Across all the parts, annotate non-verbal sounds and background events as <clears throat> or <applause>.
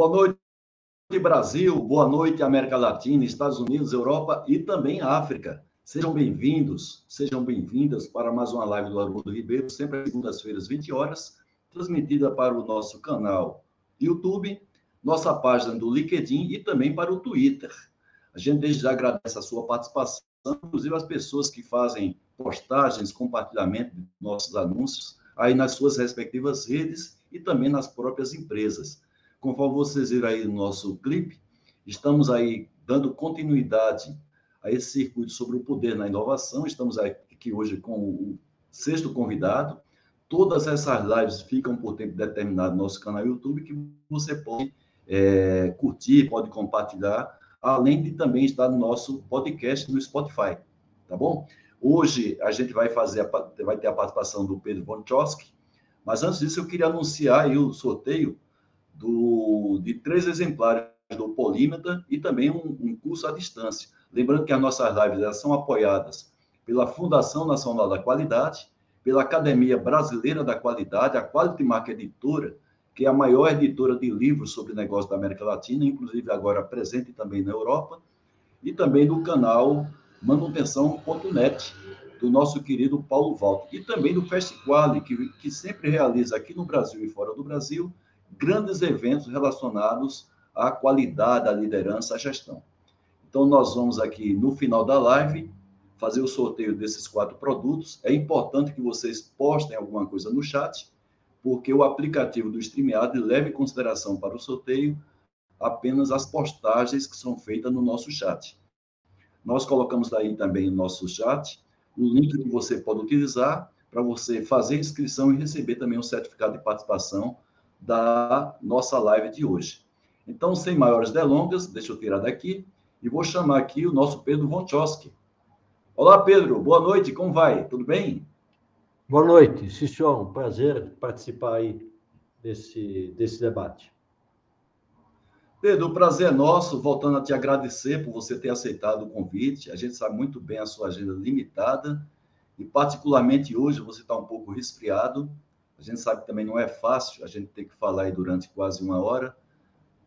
Boa noite, Brasil. Boa noite, América Latina, Estados Unidos, Europa e também África. Sejam bem-vindos, sejam bem-vindas para mais uma live do Armando Ribeiro, sempre às segundas-feiras, 20 horas, transmitida para o nosso canal YouTube, nossa página do LinkedIn e também para o Twitter. A gente desde já agradece a sua participação, inclusive as pessoas que fazem postagens, compartilhamento de nossos anúncios aí nas suas respectivas redes e também nas próprias empresas. Conforme vocês viram aí no nosso clipe, estamos aí dando continuidade a esse circuito sobre o poder na inovação. Estamos aqui hoje com o sexto convidado. Todas essas lives ficam por tempo determinado no nosso canal YouTube, que você pode é, curtir, pode compartilhar, além de também estar no nosso podcast no Spotify, tá bom? Hoje a gente vai fazer, a, vai ter a participação do Pedro Bonchowski, mas antes disso eu queria anunciar o sorteio do, de três exemplares do Polímeta e também um, um curso à distância. Lembrando que as nossas lives são apoiadas pela Fundação Nacional da Qualidade, pela Academia Brasileira da Qualidade, a Quality Mark Editora, que é a maior editora de livros sobre negócios da América Latina, inclusive agora presente também na Europa, e também do canal manutenção.net, do nosso querido Paulo Walter, e também do Festiquale, que, que sempre realiza aqui no Brasil e fora do Brasil grandes eventos relacionados à qualidade, à liderança, à gestão. Então, nós vamos aqui, no final da live, fazer o sorteio desses quatro produtos. É importante que vocês postem alguma coisa no chat, porque o aplicativo do StreamYard leva em consideração para o sorteio apenas as postagens que são feitas no nosso chat. Nós colocamos daí também no nosso chat o link que você pode utilizar para você fazer inscrição e receber também um certificado de participação da nossa live de hoje. Então, sem maiores delongas, deixa eu tirar daqui e vou chamar aqui o nosso Pedro Vonchowski. Olá, Pedro, boa noite, como vai? Tudo bem? Boa noite, Cicio, prazer participar aí desse, desse debate. Pedro, o prazer é nosso, voltando a te agradecer por você ter aceitado o convite. A gente sabe muito bem a sua agenda limitada e, particularmente hoje, você está um pouco resfriado. A gente sabe que também não é fácil a gente ter que falar aí durante quase uma hora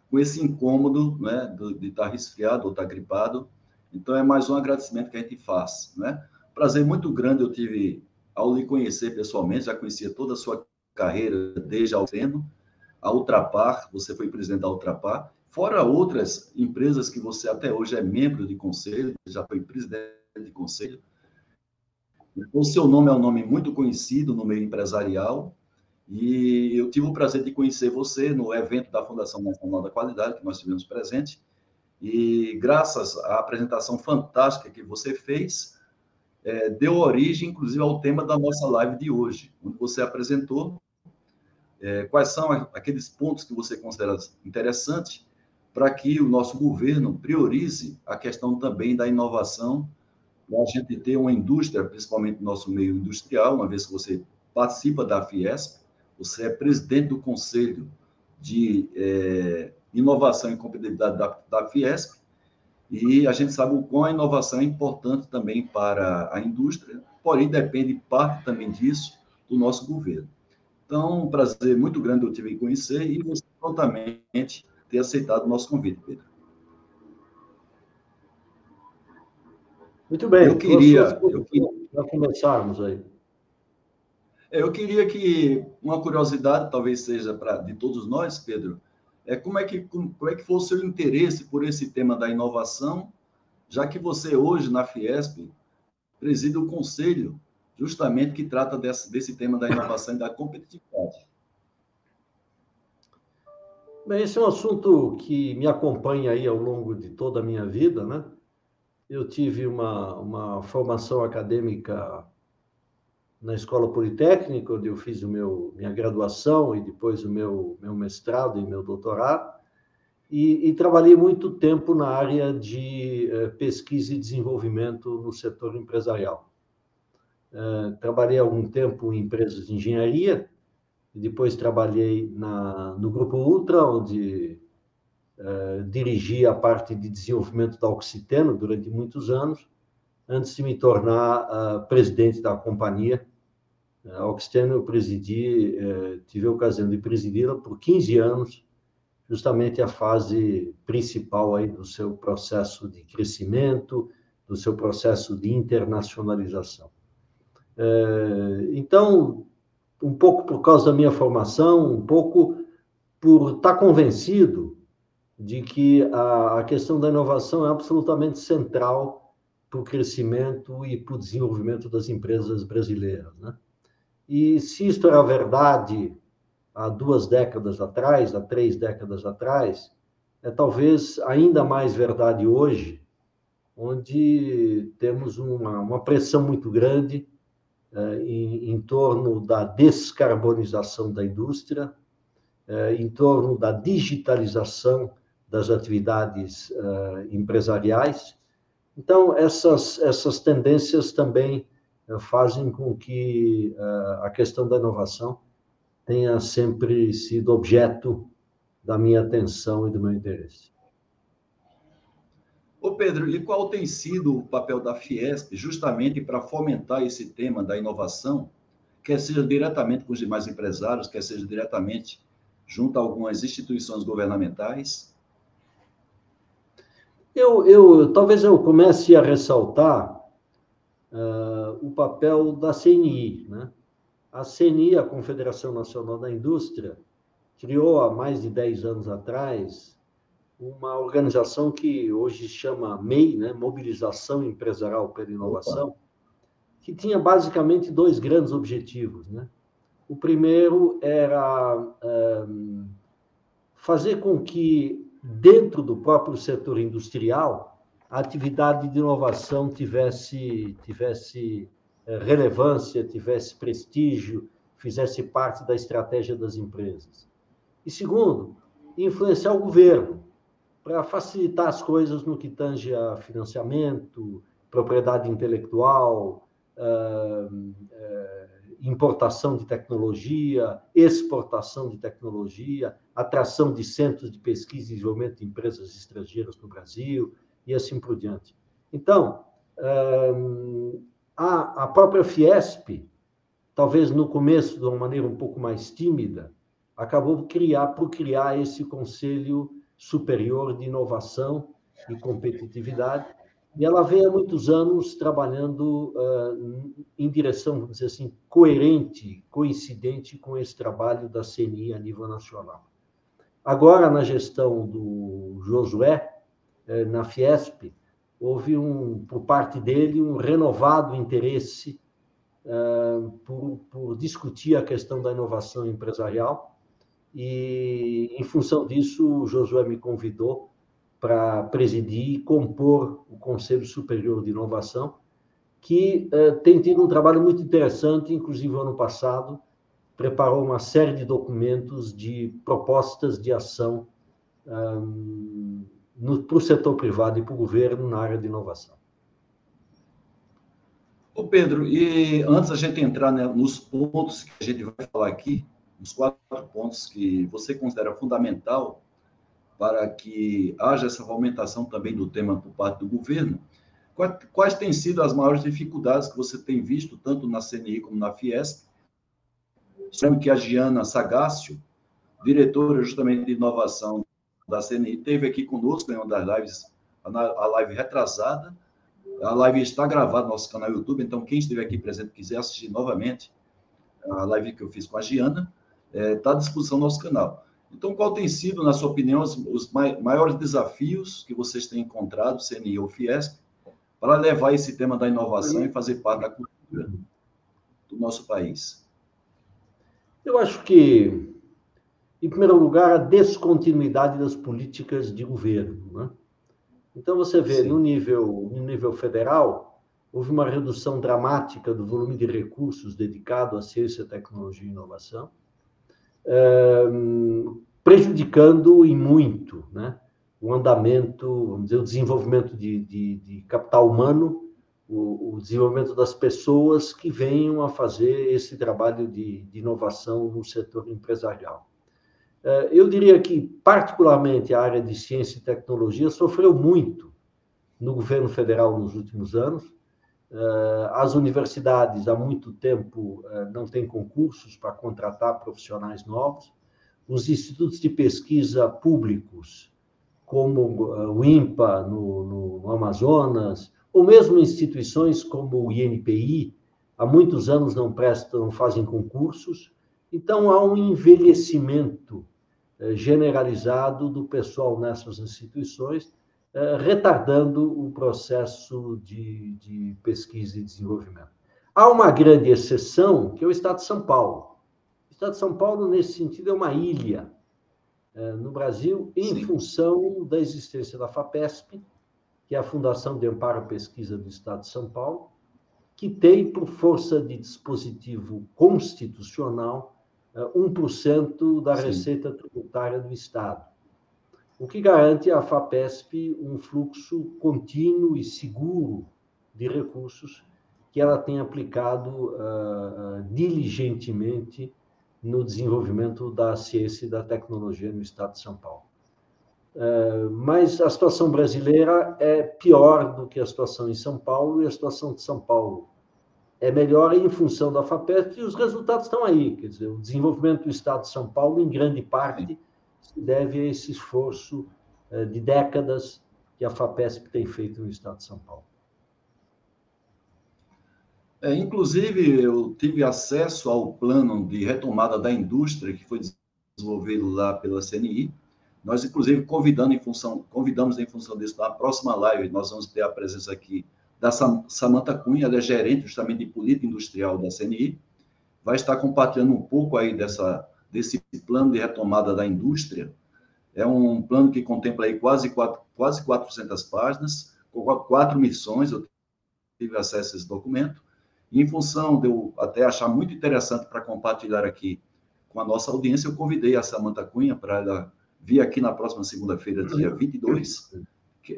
com esse incômodo né, de estar resfriado ou estar gripado. Então, é mais um agradecimento que a gente faz. Né? Prazer muito grande eu tive ao lhe conhecer pessoalmente, já conhecia toda a sua carreira desde a Alceno, a Ultrapar, você foi presidente da Ultrapar, fora outras empresas que você até hoje é membro de conselho, já foi presidente de conselho. O seu nome é um nome muito conhecido no meio empresarial, e eu tive o prazer de conhecer você no evento da Fundação Nacional da Qualidade, que nós tivemos presente. E graças à apresentação fantástica que você fez, é, deu origem, inclusive, ao tema da nossa live de hoje, onde você apresentou é, quais são aqueles pontos que você considera interessantes para que o nosso governo priorize a questão também da inovação, para a gente ter uma indústria, principalmente no nosso meio industrial, uma vez que você participa da Fiesp, você é presidente do Conselho de é, Inovação e Competitividade da, da Fiesp, e a gente sabe o quão a inovação é importante também para a indústria, porém depende parte também disso do nosso governo. Então, um prazer muito grande eu tive em conhecer e você prontamente ter aceitado o nosso convite, Pedro. Muito bem. Eu queria, eu queria... Já começarmos aí. Eu queria que uma curiosidade, talvez seja para de todos nós, Pedro, é como é que como, como, é que foi o seu interesse por esse tema da inovação, já que você hoje na Fiesp preside o conselho justamente que trata desse, desse tema da inovação e da competitividade. Bem, esse é um assunto que me acompanha aí ao longo de toda a minha vida, né? Eu tive uma, uma formação acadêmica na Escola Politécnica, onde eu fiz o meu, minha graduação e depois o meu, meu mestrado e meu doutorado, e, e trabalhei muito tempo na área de eh, pesquisa e desenvolvimento no setor empresarial. Eh, trabalhei algum tempo em empresas de engenharia, e depois trabalhei na, no Grupo Ultra, onde eh, dirigi a parte de desenvolvimento da Oxiteno durante muitos anos, antes de me tornar uh, presidente da companhia a Oxiteno eu presidi, eh, tive a ocasião de presidi-la por 15 anos justamente a fase principal aí do seu processo de crescimento, do seu processo de internacionalização. É, então, um pouco por causa da minha formação, um pouco por estar convencido de que a questão da inovação é absolutamente central para o crescimento e para o desenvolvimento das empresas brasileiras. Né? E se isto era verdade há duas décadas atrás, há três décadas atrás, é talvez ainda mais verdade hoje, onde temos uma, uma pressão muito grande eh, em, em torno da descarbonização da indústria, eh, em torno da digitalização das atividades uh, empresariais. Então, essas, essas tendências também fazem com que uh, a questão da inovação tenha sempre sido objeto da minha atenção e do meu interesse. Ô Pedro, e qual tem sido o papel da Fiesp justamente para fomentar esse tema da inovação, quer seja diretamente com os demais empresários, quer seja diretamente junto a algumas instituições governamentais? Eu, eu, talvez eu comece a ressaltar uh, o papel da CNI. Né? A CNI, a Confederação Nacional da Indústria, criou há mais de 10 anos atrás uma organização que hoje chama MEI, né? Mobilização Empresarial pela Inovação, Opa. que tinha basicamente dois grandes objetivos. Né? O primeiro era um, fazer com que dentro do próprio setor industrial, a atividade de inovação tivesse, tivesse eh, relevância, tivesse prestígio, fizesse parte da estratégia das empresas. E segundo, influenciar o governo para facilitar as coisas no que tange a financiamento, propriedade intelectual, uh, importação de tecnologia, exportação de tecnologia, atração de centros de pesquisa e desenvolvimento de empresas estrangeiras no Brasil e assim por diante. Então, a própria Fiesp, talvez no começo de uma maneira um pouco mais tímida, acabou criar, por criar esse Conselho Superior de Inovação e Competitividade, e ela vem há muitos anos trabalhando uh, em direção, vamos dizer assim, coerente, coincidente com esse trabalho da CNI a nível nacional. Agora, na gestão do Josué, eh, na Fiesp, houve, um, por parte dele, um renovado interesse uh, por, por discutir a questão da inovação empresarial, e, em função disso, o Josué me convidou para presidir e compor o Conselho Superior de Inovação, que uh, tem tido um trabalho muito interessante, inclusive ano passado, preparou uma série de documentos de propostas de ação um, para o setor privado e para o governo na área de inovação. Ô Pedro, e antes a gente entrar né, nos pontos que a gente vai falar aqui, os quatro pontos que você considera fundamental para que haja essa aumentação também do tema por parte do governo. Quais, quais têm sido as maiores dificuldades que você tem visto, tanto na CNI como na Fiesp? Sabemos que a Giana Sagácio, diretora justamente de inovação da CNI, esteve aqui conosco em uma das lives, a live retrasada. A live está gravada no nosso canal YouTube, então quem estiver aqui presente quiser assistir novamente a live que eu fiz com a Giana, está é, tá à disposição no nosso canal. Então, qual tem sido, na sua opinião, os, os maiores desafios que vocês têm encontrado, CNI ou Fiesp, para levar esse tema da inovação e fazer parte da cultura do nosso país? Eu acho que, em primeiro lugar, a descontinuidade das políticas de governo. Né? Então, você vê, no nível, no nível federal, houve uma redução dramática do volume de recursos dedicado à ciência, tecnologia e inovação prejudicando em muito né, o andamento, vamos dizer, o desenvolvimento de, de, de capital humano, o, o, desenvolvimento das pessoas que venham a fazer esse trabalho de, de inovação no setor empresarial. Eh, eu diria que, particularmente, a área de ciência e tecnologia sofreu muito no governo federal nos últimos anos, eh, as universidades há muito tempo eh, não têm concursos para contratar profissionais novos. os institutos de pesquisa públicos, como o INPA no, no Amazonas, ou mesmo instituições como o INPI, há muitos anos não prestam, não fazem concursos. Então, há um envelhecimento generalizado do pessoal nessas instituições, eh, retardando o processo de, de pesquisa e desenvolvimento. Há uma grande exceção, que é o Estado de São Paulo. O Estado de São Paulo, nesse sentido, é uma ilha eh, no Brasil, em Sim. função da existência da FAPESP, que é a Fundação de Amparo à Pesquisa do Estado de São Paulo, que tem, por força de dispositivo constitucional, 1% da Sim. receita tributária do Estado, o que garante à FAPESP um fluxo contínuo e seguro de recursos que ela tem aplicado uh, diligentemente no desenvolvimento da ciência e da tecnologia no Estado de São Paulo. Uh, mas a situação brasileira é pior do que a situação em São Paulo, e a situação de São Paulo é melhor em função da FAPESP, e os resultados estão aí. Quer dizer, o desenvolvimento do Estado de São Paulo, em grande parte, se deve a esse esforço eh, de décadas que a FAPESP tem feito no Estado de São Paulo. É, inclusive, eu tive acesso ao plano de retomada da indústria que foi desenvolvido lá pela CNI. Nós, inclusive, convidando em função, convidamos em função disso, na próxima live, nós vamos ter a presença aqui da Samanta Cunha, ela é gerente justamente de política industrial da CNI, vai estar compartilhando um pouco aí dessa, desse plano de retomada da indústria. É um plano que contempla aí quase, quatro, quase 400 páginas, com quatro missões, eu tive acesso a esse documento, e em função de eu até achar muito interessante para compartilhar aqui com a nossa audiência, eu convidei a Samanta Cunha para ela vir aqui na próxima segunda-feira, dia 22,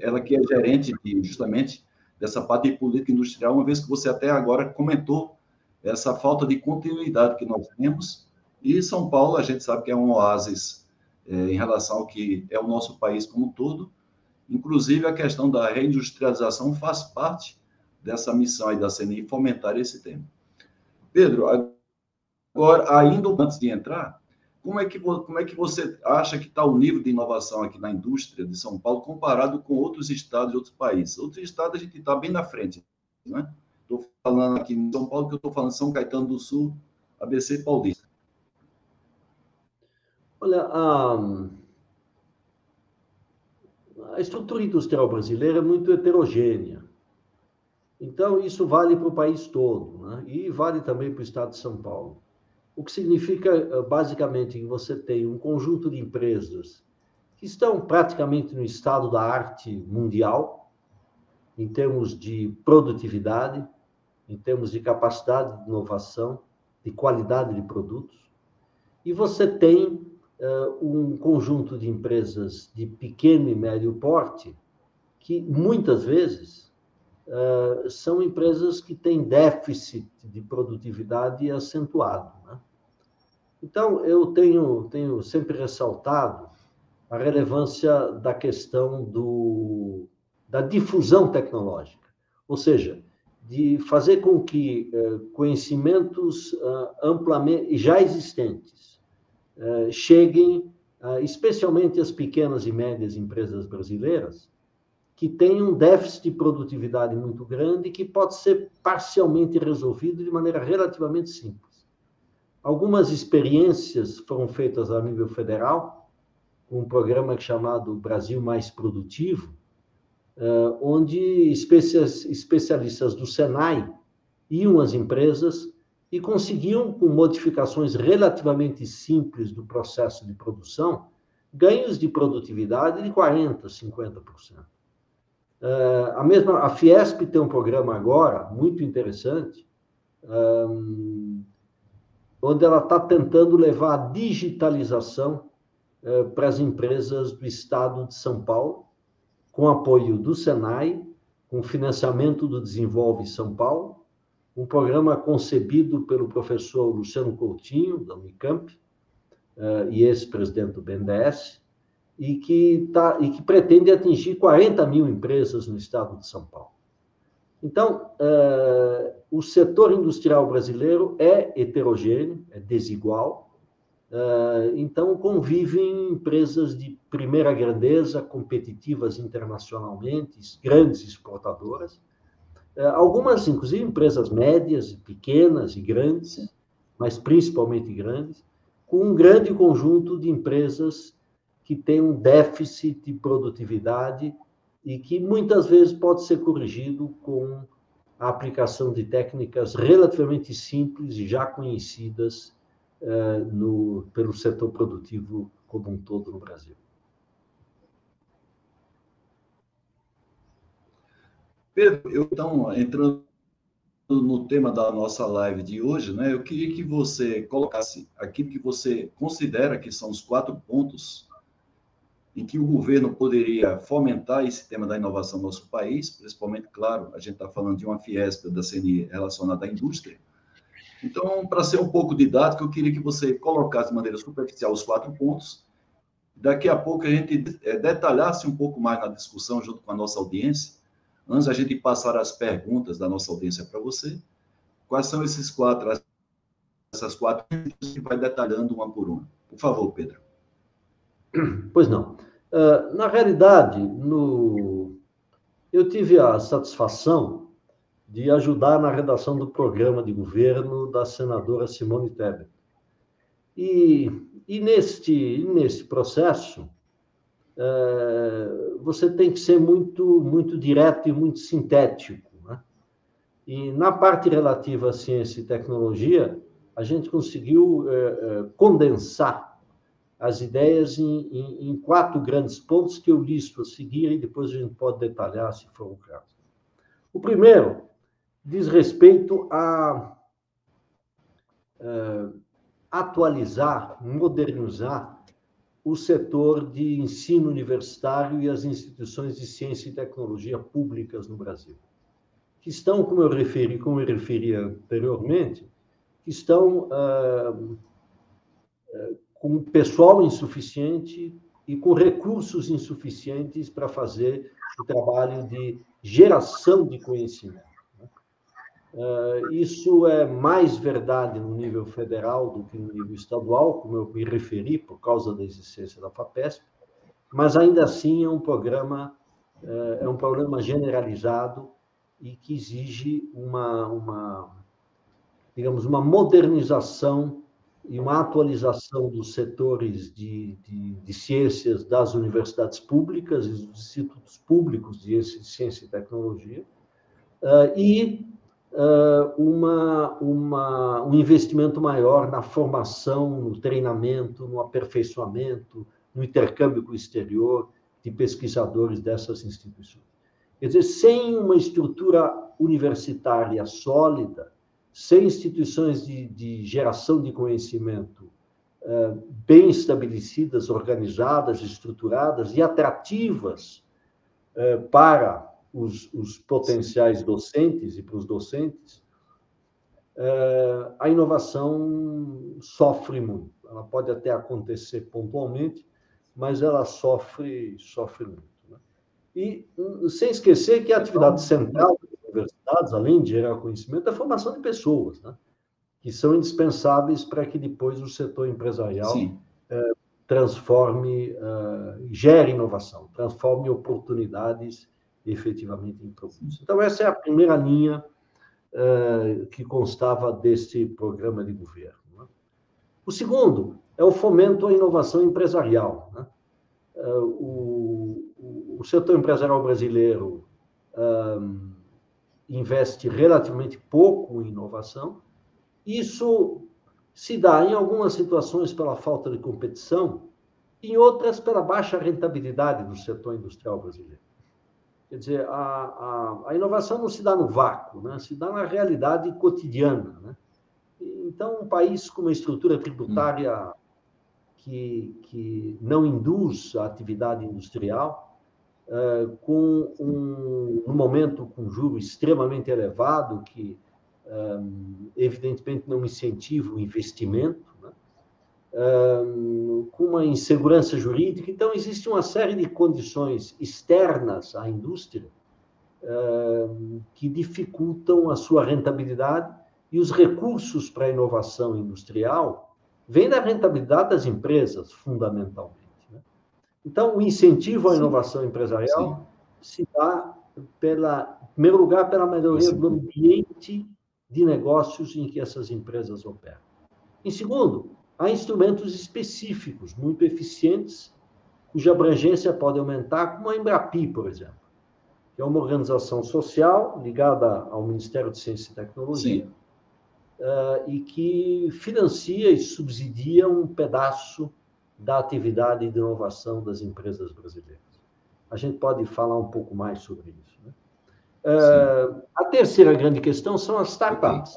ela que é gerente de, justamente dessa parte de política industrial, uma vez que você até agora comentou essa falta de continuidade que nós temos. E São Paulo, a gente sabe que é um oásis é, em relação ao que é o nosso país como um todo. Inclusive, a questão da reindustrialização faz parte dessa missão aí da CNI, fomentar esse tema. Pedro, agora, ainda antes de entrar, como é que, como é que você acha que está o nível de inovação aqui na indústria de São Paulo comparado com outros estados e outros países? Outros estados a gente está bem na frente, né? Estou falando aqui em São Paulo, que eu estou falando São Caetano do Sul, ABC Paulista. Olha, a, a estrutura industrial brasileira é muito heterogênea. Então, isso vale para o país todo, né? e vale também para o estado de São Paulo o que significa eh, basicamente que você tem um conjunto de empresas que estão praticamente no estado da arte mundial, em termos de produtividade, em termos de capacidade de inovação, de qualidade de produtos, e você tem uh, um conjunto de empresas de pequeno e médio porte que muitas vezes uh, são empresas que têm déficit de produtividade acentuado. Né? Então, eu tenho, tenho sempre ressaltado a relevância da questão do, da difusão tecnológica, ou seja, de fazer com que eh, conhecimentos uh, amplamente já existentes uh, cheguem, especialmente às pequenas e médias empresas brasileiras, que têm um déficit de produtividade muito grande que pode ser parcialmente resolvido de maneira relativamente simples. Algumas experiências foram feitas a nível federal, com um programa chamado Brasil Mais Produtivo, eh, onde especialistas do Senai iam às empresas e conseguiam, com modificações relativamente simples do processo de produção, ganhos de produtividade de 40%, 50%. Eh, a mesma, a Fiesp tem um programa agora muito interessante, onde ela está tentando levar a digitalização eh, para as empresas do estado de São Paulo, com apoio do Senai, com financiamento do Desenvolve São Paulo, um programa concebido pelo professor Luciano Coutinho, da Unicamp, eh, e ex-presidente do BNDES, e que, tá, e que pretende atingir 40 mil empresas no estado de São Paulo. Então, uh, o setor industrial brasileiro é heterogêneo, é desigual, Então, convivem empresas de primeira grandeza, competitivas internacionalmente, grandes exportadoras, algumas, inclusive, empresas médias, pequenas e grandes, mas principalmente grandes, com um grande conjunto de empresas que têm um déficit de produtividade e que muitas vezes pode ser corrigido com a aplicação de técnicas relativamente simples e já conhecidas eh, no, pelo setor produtivo como um todo no Brasil. Pedro, eu então entrando no tema da nossa live de hoje, né, eu queria que você colocasse aquilo que você considera que são os quatro pontos em que o governo poderia fomentar esse tema da inovação no nosso país, principalmente, claro, a gente está falando de uma fiesta da CNI relacionada à indústria. Então, para ser um pouco didático, eu queria que você colocasse de maneira superficial os quatro pontos. Daqui a pouco a gente é, detalhasse um pouco mais na discussão junto com a nossa audiência, Antes a gente passar as perguntas da nossa audiência para você, quais são esses quatro, essas quatro que vai detalhando uma por uma. Por favor, Pedro. <clears throat> Pois não. Uh, na realidade, no... eu tive a satisfação de ajudar na redação do programa de governo da senadora Simone Tebet. E, e neste, neste processo, é, você tem que ser muito, muito direto e muito sintético. Né? E na parte relativa à ciência e tecnologia, a gente conseguiu é, condensar as ideias em, em, em, quatro grandes pontos que eu listo a seguir e depois a gente pode detalhar se for o caso. O primeiro diz respeito a atualizar, modernizar o setor de ensino universitário e as instituições de ciência e tecnologia públicas no Brasil, que estão, como eu referi, como eu referi anteriormente, que estão ah, com pessoal insuficiente e com recursos insuficientes para fazer o trabalho de geração de conhecimento. Uh, isso é mais verdade no nível federal do que no nível estadual, como eu me referi, por causa da existência da FAPESP, mas ainda assim é um programa, uh, é um problema generalizado e que exige uma, uma, digamos, uma modernização e uma atualização dos setores de, de, de ciências das universidades públicas e dos institutos públicos de ciência e tecnologia, uh, e uma, uma, um investimento maior na formação, no treinamento, no aperfeiçoamento, no intercâmbio com o exterior de pesquisadores dessas instituições. Quer dizer, sem uma estrutura universitária sólida, sem instituições de, de geração de conhecimento uh, bem estabelecidas, organizadas, estruturadas e atrativas uh, para os, os potenciais docentes e para os docentes, é, a inovação sofre muito. Ela pode até acontecer pontualmente, mas ela sofre, sofre muito. Né? E hum, sem esquecer que a atividade central das universidades, além de gerar conhecimento, é a formação de pessoas, né? que são indispensáveis para que depois o setor empresarial é, transforme, uh, gere inovação, transforme oportunidades efetivamente em produtos. Então, essa é a primeira linha uh, que constava desse programa de governo. Né? O segundo é o fomento à inovação empresarial. Né? O, o, setor empresarial brasileiro um, investe relativamente pouco em inovação. Isso se dá, em algumas situações, pela falta de competição, em outras, pela baixa rentabilidade do setor industrial brasileiro. Quer dizer, a, a, a, inovação não se dá no vácuo, né? se dá na realidade cotidiana. Né? Então, um país com uma estrutura tributária que, que não induz a atividade industrial, é, com um, um momento com juro extremamente elevado, que é, evidentemente não incentiva o investimento, com uma insegurança jurídica. Então, existe uma série de condições externas à indústria que dificultam a sua rentabilidade e os recursos para a inovação industrial vem da rentabilidade das empresas, fundamentalmente. Então, o incentivo à Sim. inovação empresarial Sim. se dá, pela, em primeiro lugar, pela melhoria Sim. do ambiente de negócios em que essas empresas operam. Em segundo, há instrumentos específicos, muito eficientes, cuja abrangência pode aumentar, como a Embrapi, por exemplo, que é uma organização social ligada ao Ministério de Ciência e Tecnologia, uh, e que financia e subsidia um pedaço da atividade de inovação das empresas brasileiras. A gente pode falar um pouco mais sobre isso. Né? Uh, a terceira grande questão são as startups.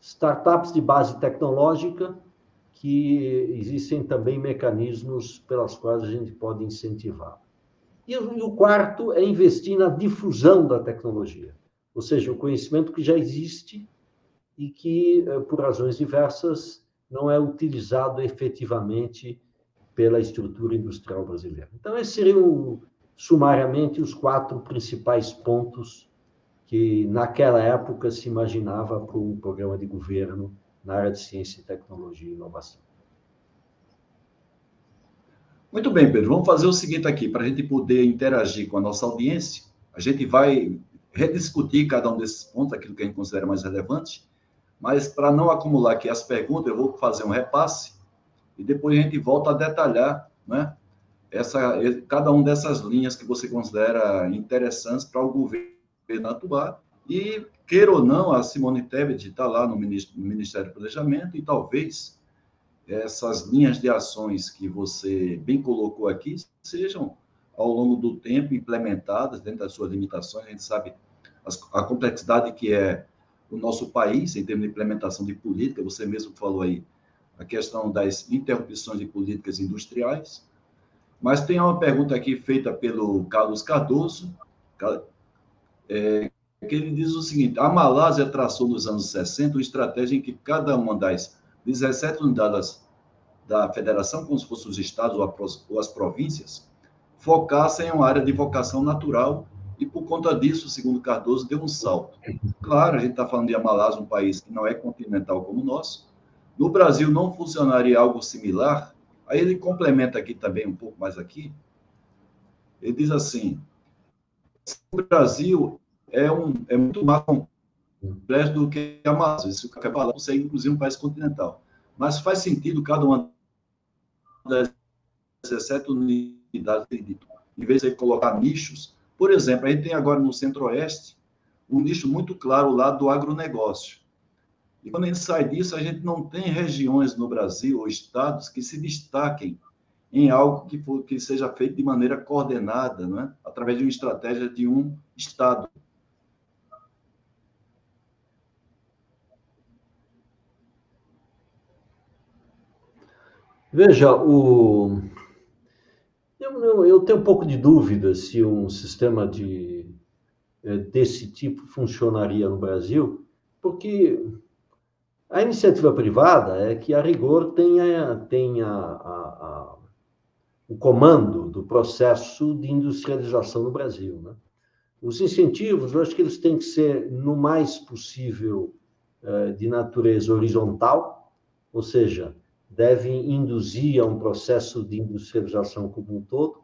Startups de base tecnológica, que existem também mecanismos pelas quais a gente pode incentivar. E o quarto é investir na difusão da tecnologia, ou seja, o conhecimento que já existe e que, eh, por razões diversas, não é utilizado efetivamente pela estrutura industrial brasileira. Então, esses seriam, sumariamente, os quatro principais pontos que, naquela época, se imaginava para um programa de governo na área de ciência, tecnologia e inovação. Muito bem, Pedro. Vamos fazer o seguinte aqui, para a gente poder interagir com a nossa audiência. A gente vai rediscutir cada um desses pontos, aquilo que a gente considera mais relevante, mas para não acumular aqui as perguntas, eu vou fazer um repasse e depois a gente volta a detalhar, né? Essa, cada uma dessas linhas que você considera interessantes para o governo atuar. E, queira ou não, a Simone Tebet está lá no Ministério do Planejamento e talvez essas linhas de ações que você bem colocou aqui sejam, ao longo do tempo, implementadas dentro das suas limitações. A gente sabe a complexidade que é o nosso país, em termos de implementação de política, você mesmo falou aí, a questão das interrupções de políticas industriais. Mas tem uma pergunta aqui feita pelo Carlos Cardoso, é, que ele diz o seguinte: a Malásia traçou nos anos 60 uma estratégia em que cada uma das 17 unidades da federação, como se fossem os estados ou as províncias, focassem em uma área de vocação natural e por conta disso, segundo Cardoso, deu um salto. Claro, a gente está falando de Amalásia, um país que não é continental como o nosso. No Brasil não funcionaria algo similar. Aí ele complementa aqui também, um pouco mais aqui. Ele diz assim: o Brasil é, um, é muito mais complexo do que a Amalásia. Isso quer falar ser, inclusive, um país continental. Mas faz sentido cada uma das 17 unidades, em vez de colocar nichos, por exemplo, a gente tem agora no Centro-Oeste um nicho muito claro lá do agronegócio. E quando a gente sai disso, a gente não tem regiões no Brasil ou estados que se destaquem em algo que, for, que seja feito de maneira coordenada, né? através de uma estratégia de um estado. Veja, o, eu, eu, tenho um pouco de dúvida se um sistema de, eh, desse tipo funcionaria no Brasil, porque a iniciativa privada é que, a rigor, tenha, tenha a, a, o comando do processo de industrialização no Brasil. Né? Os incentivos, eu acho que eles têm que ser, no mais possível, eh, de natureza horizontal, ou seja, devem induzir a um processo de industrialização como um todo,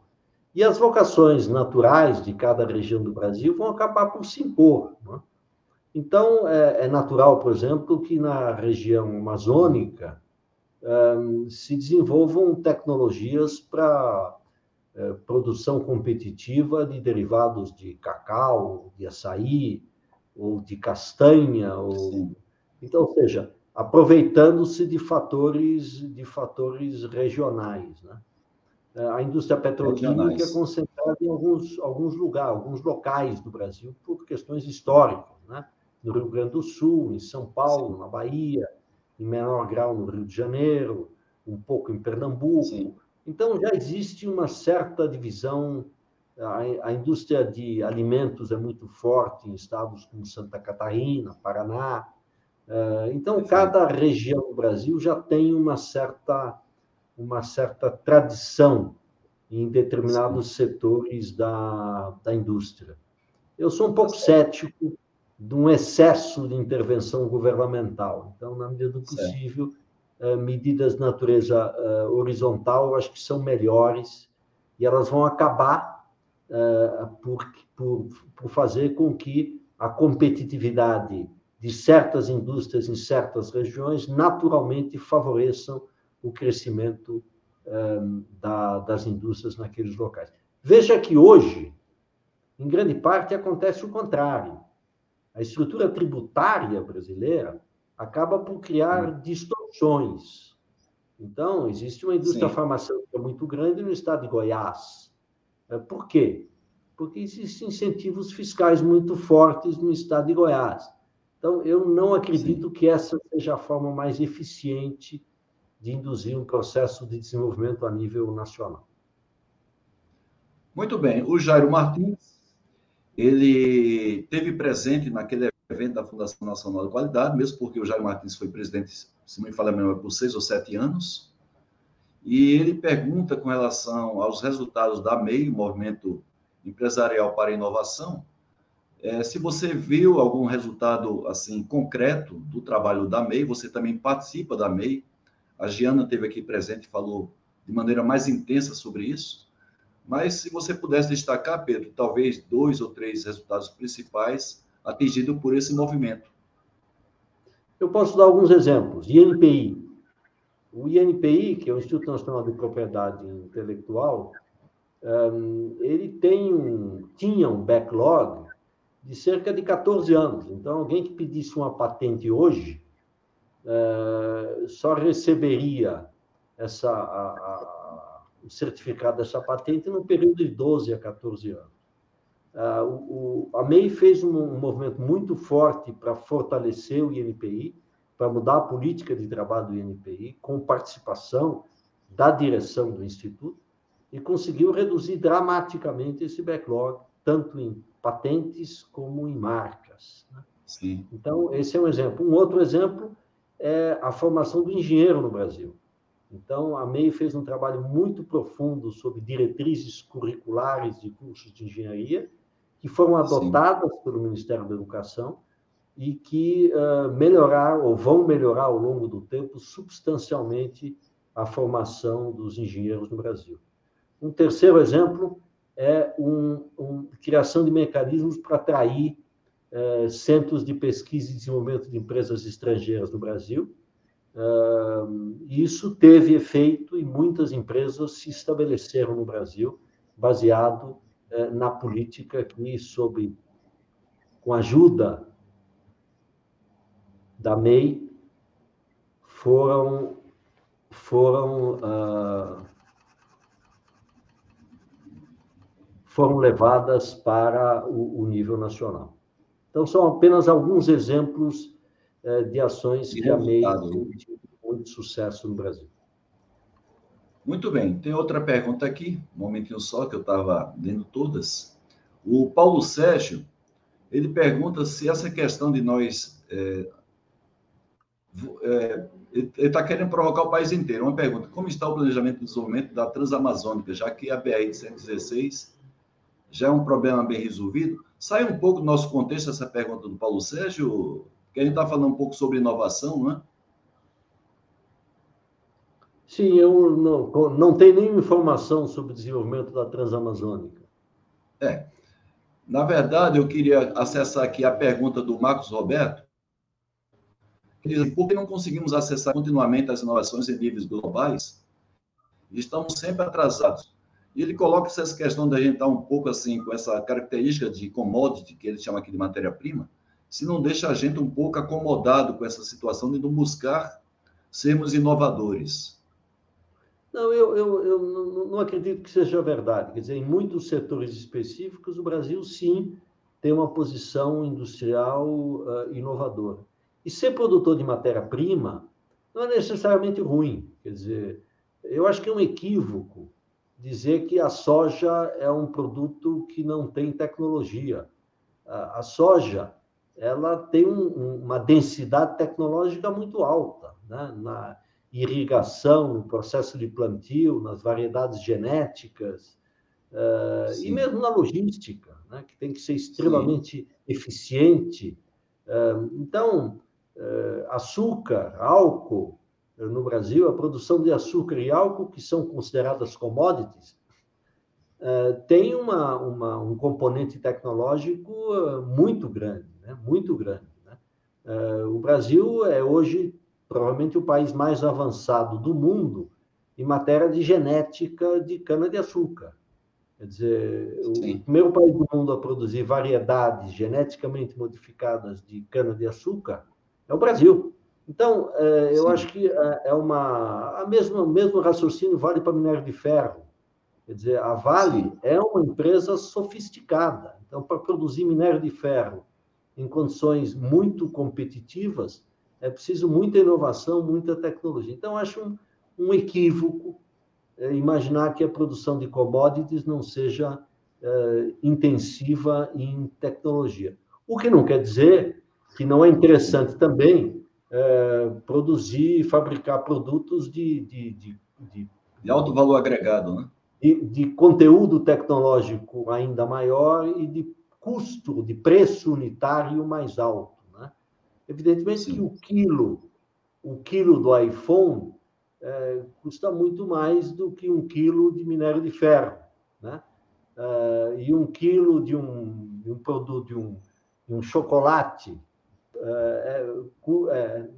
e as vocações naturais de cada região do Brasil vão acabar por se impor. Né? Então, é, é, natural, por exemplo, que na região amazônica um, se desenvolvam tecnologias para é, produção competitiva de derivados de cacau, de açaí, ou de castanha. Ou... Então, ou seja, aproveitando-se de fatores de fatores regionais, né? A indústria petroquímica é concentrada em alguns alguns lugares, alguns locais do Brasil por questões históricas, né? No Rio Grande do Sul, em São Paulo, Sim. na Bahia, em menor grau no Rio de Janeiro, um pouco em Pernambuco. Sim. Então já existe uma certa divisão. A, a indústria de alimentos é muito forte em estados como Santa Catarina, Paraná, então, cada região do Brasil já tem uma certa, uma certa tradição em determinados Sim. setores da, da indústria. Eu sou um pouco cético de um excesso de intervenção governamental. Então, na medida do possível, medidas de natureza horizontal, eu acho que são melhores e elas vão acabar por, por, por fazer com que a competitividade de certas indústrias em certas regiões naturalmente favoreçam o crescimento um, da, das indústrias naqueles locais. Veja que hoje, em grande parte, acontece o contrário. A estrutura tributária brasileira acaba por criar distorções. Então, existe uma indústria Sim. farmacêutica muito grande no estado de Goiás. É, por quê? Porque existem incentivos fiscais muito fortes no estado de Goiás. Então, eu não acredito Sim. que essa seja a forma mais eficiente de induzir um processo de desenvolvimento a nível nacional. Muito bem. O Jairo Martins, ele teve presente naquele evento da Fundação Nacional de Qualidade, mesmo porque o Jairo Martins foi presidente, se não me falha a memória, por seis ou sete anos. E ele pergunta com relação aos resultados da MEI, Movimento Empresarial para a Inovação, é, se você viu algum resultado assim concreto do trabalho da MEI, você também participa da MEI. A Giana esteve aqui presente e falou de maneira mais intensa sobre isso. Mas se você pudesse destacar, Pedro, talvez dois ou três resultados principais atingidos por esse movimento. Eu posso dar alguns exemplos. INPI. O INPI, que é o Instituto Nacional de Propriedade Intelectual, ele tem um, tinha um backlog de cerca de 14 anos. Então, alguém que pedisse uma patente hoje eh, só receberia essa, a, a, o certificado dessa patente no período de 12 a 14 anos. Ah, o, a MEI fez um, um movimento muito forte para fortalecer o INPI, para mudar a política de trabalho do INPI, com participação da direção do Instituto, e conseguiu reduzir dramaticamente esse backlog, tanto em patentes como em marcas. Né? Sim. Então, esse é um exemplo. Um outro exemplo é a formação do engenheiro no Brasil. Então, a MEI fez um trabalho muito profundo sobre diretrizes curriculares de cursos de engenharia, que foram adotadas Sim. pelo Ministério da Educação e que uh, melhoraram, ou vão melhorar ao longo do tempo, substancialmente a formação dos engenheiros no Brasil. Um terceiro exemplo é um, um criação de mecanismos para atrair uh, centros de pesquisa e desenvolvimento de empresas estrangeiras no Brasil, isso teve efeito e muitas empresas se estabeleceram no Brasil, baseado eh, na política que, sob, com a ajuda da MEI, foram, foram, uh, foram levadas para o, o nível nacional. Então, são apenas alguns exemplos é, de ações que a MEI tem muito sucesso no Brasil. Muito bem. Tem outra pergunta aqui, um momentinho só, que eu estava lendo todas. O Paulo Sérgio, ele pergunta se essa questão de nós... É, é, ele está querendo provocar o país inteiro. Uma pergunta: como está o planejamento de desenvolvimento da Transamazônica, já que a BR-116 já é um problema bem resolvido? Sai um pouco do nosso contexto essa pergunta do Paulo Sérgio, que a gente está falando um pouco sobre inovação, não é? Sim, eu não, não tenho nenhuma informação sobre o desenvolvimento da Transamazônica. É. Na verdade, eu queria acessar aqui a pergunta do Marcos Roberto. Ele diz, por que não conseguimos acessar continuamente as inovações em níveis globais? Estamos sempre atrasados. E ele coloca essa questão da gente estar um pouco assim, com essa característica de commodity, que ele chama aqui de matéria-prima, se não deixa a gente um pouco acomodado com essa situação de não buscar sermos inovadores. Não, eu, eu, eu não acredito que seja verdade. Quer dizer, em muitos setores específicos, o Brasil, sim, tem uma posição industrial uh, inovadora. E ser produtor de matéria-prima não é necessariamente ruim. Quer dizer, eu acho que é um equívoco dizer que a soja é um produto que não tem tecnologia. A soja ela tem um, uma densidade tecnológica muito alta, né? na irrigação, no processo de plantio, nas variedades genéticas, uh, e mesmo na logística, né? que tem que ser extremamente Sim. eficiente. Uh, então, uh, açúcar, álcool, no Brasil, a produção de açúcar e álcool, que são consideradas commodities, tem uma, uma, um componente tecnológico muito grande, né? muito grande. Né? O Brasil é hoje provavelmente o país mais avançado do mundo em matéria de genética de cana-de-açúcar. Quer dizer, Sim. o primeiro país do mundo a produzir variedades geneticamente modificadas de cana-de-açúcar é o Brasil. Então, é, eu Sim. acho que é, é uma. A mesma, o mesmo raciocínio vale para minério de ferro. Quer dizer, a Vale é uma empresa sofisticada. Então, para produzir minério de ferro em condições muito competitivas, é preciso muita inovação, muita tecnologia. Então, acho um, um equívoco é, imaginar que a produção de commodities não seja é, intensiva em tecnologia. O que não quer dizer que não é interessante também é, produzir e fabricar produtos de, de, de, de, de alto valor agregado, né? De, de conteúdo tecnológico ainda maior e de custo, de preço unitário mais alto. Né? Evidentemente Sim. que o quilo, o quilo do iPhone é, custa muito mais do que um quilo de minério de ferro, né? É, e um quilo de um, de um produto, de um, de um chocolate, é, é, é,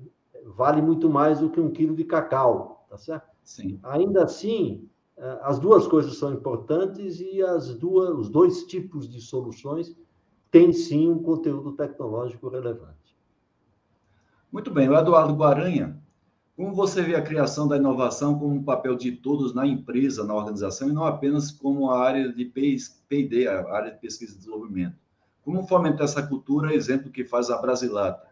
vale muito mais do que um quilo de cacau, tá certo? Sim. Ainda assim, é, as duas coisas são importantes e as duas, os dois tipos de soluções têm sim um conteúdo tecnológico relevante. Muito bem, o Eduardo Guaranha como você vê a criação da inovação como um papel de todos na empresa, na organização, e não apenas como a área de P&D, a área de pesquisa e desenvolvimento? Como fomentar essa cultura, exemplo que faz a Brasilata?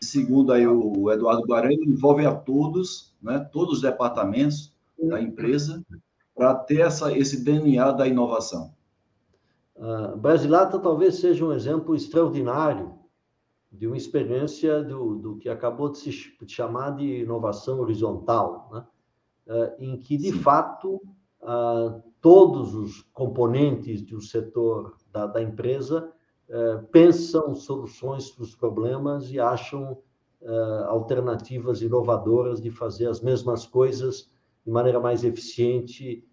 Segundo aí o Eduardo Guarani, envolve a todos, né, todos os departamentos da empresa, para ter essa, esse DNA da inovação. Uh, Brasilata talvez seja um exemplo extraordinário de uma experiência do, do que acabou de se chamar de inovação horizontal, né? uh, em que, de Sim. fato, uh, todos os componentes do setor da, da empresa pensam soluções para os problemas e acham alternativas inovadoras de fazer as mesmas coisas de maneira mais eficiente,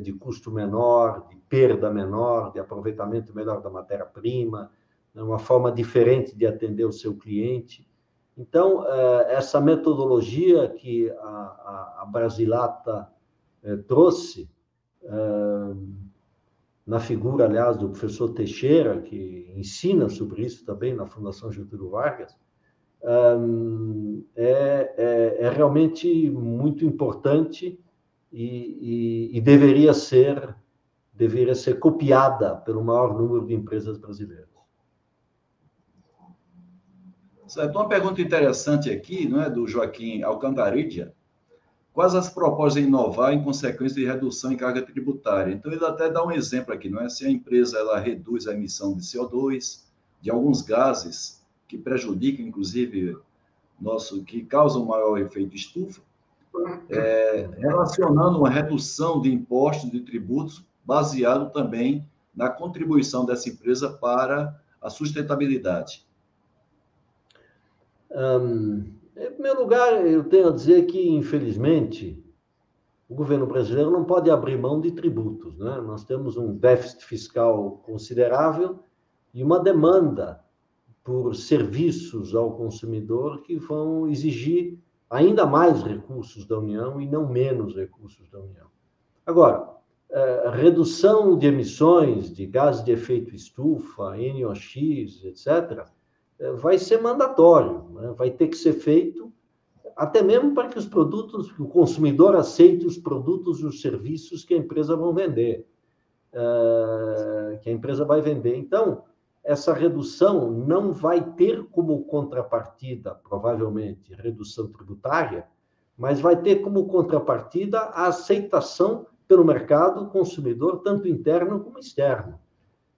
de custo menor, de perda menor, de aproveitamento melhor da matéria-prima, né, uma forma diferente de atender o seu cliente. Então, eh, essa metodologia que a, Brasilata eh, trouxe, eh, na figura, aliás, do professor Teixeira, que ensina sobre isso também na Fundação Getúlio Vargas, é, é, é realmente muito importante e, e, e deveria ser deveria ser copiada pelo maior número de empresas brasileiras. Certo? Uma pergunta interessante aqui, não é, do Joaquim Alcantaridia. Quais as propostas em inovar em consequência de redução em carga tributária? Então, ele até dá um exemplo aqui, não é? Se a empresa ela reduz a emissão de CO2, de alguns gases que prejudicam, inclusive, nosso, que causam maior efeito estufa, é, relacionando uma redução de impostos, de tributos, baseado também na contribuição dessa empresa para a sustentabilidade. Em primeiro lugar, eu tenho a dizer que, infelizmente, o governo brasileiro não pode abrir mão de tributos. Né? Nós temos um déficit fiscal considerável e uma demanda por serviços ao consumidor que vão exigir ainda mais recursos da União e não menos recursos da União. Agora, eh, redução de emissões de gases de efeito estufa, NOx, etc., vai ser mandatório, né? vai ter que ser feito, até mesmo para que os produtos, que o consumidor aceite os produtos e os serviços que a empresa vai vender, uh, que a empresa vai vender. Então, essa redução não vai ter como contrapartida, provavelmente, redução tributária, mas vai ter como contrapartida a aceitação pelo mercado consumidor, tanto interno como externo.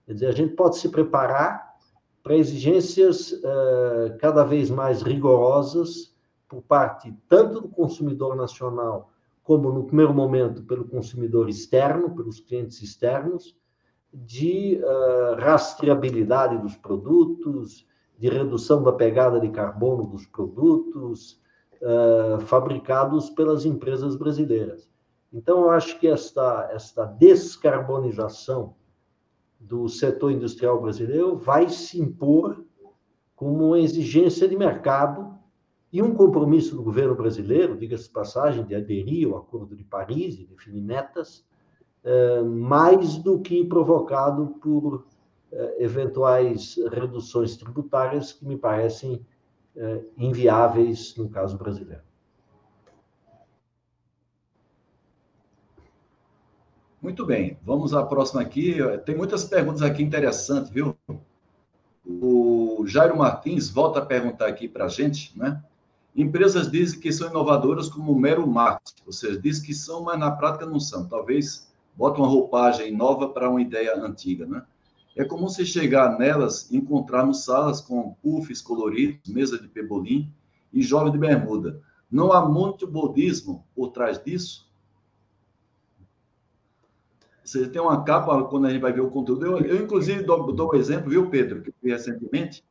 Quer dizer, a gente pode se preparar para exigências uh, cada vez mais rigorosas por parte tanto do consumidor nacional como, no primeiro momento, pelo consumidor externo, pelos clientes externos, de uh, rastreabilidade dos produtos, de redução da pegada de carbono dos produtos, uh, fabricados pelas empresas brasileiras. Então, eu acho que esta, esta descarbonização do setor industrial brasileiro vai se impor como uma exigência de mercado e um compromisso do governo brasileiro, diga-se passagem, de aderir ao Acordo de Paris e definir metas, eh, mais do que provocado por eh, eventuais reduções tributárias que me parecem eh, inviáveis no caso brasileiro. Muito bem, vamos à próxima aqui. Tem muitas perguntas aqui interessantes, viu? O Jairo Martins volta a perguntar aqui para a gente, né? Empresas dizem que são inovadoras como mero marketing, ou seja, dizem que são, mas na prática não são. Talvez botem uma roupagem nova para uma ideia antiga, né? É comum você chegar nelas e encontrarmos salas com puffs coloridos, mesa de pebolim e jovem de bermuda. Não há muito budismo por trás disso? Você tem uma capa, quando a gente vai ver o conteúdo. Eu, eu inclusive, dou, dou um exemplo, viu, Pedro, que eu vi recentemente.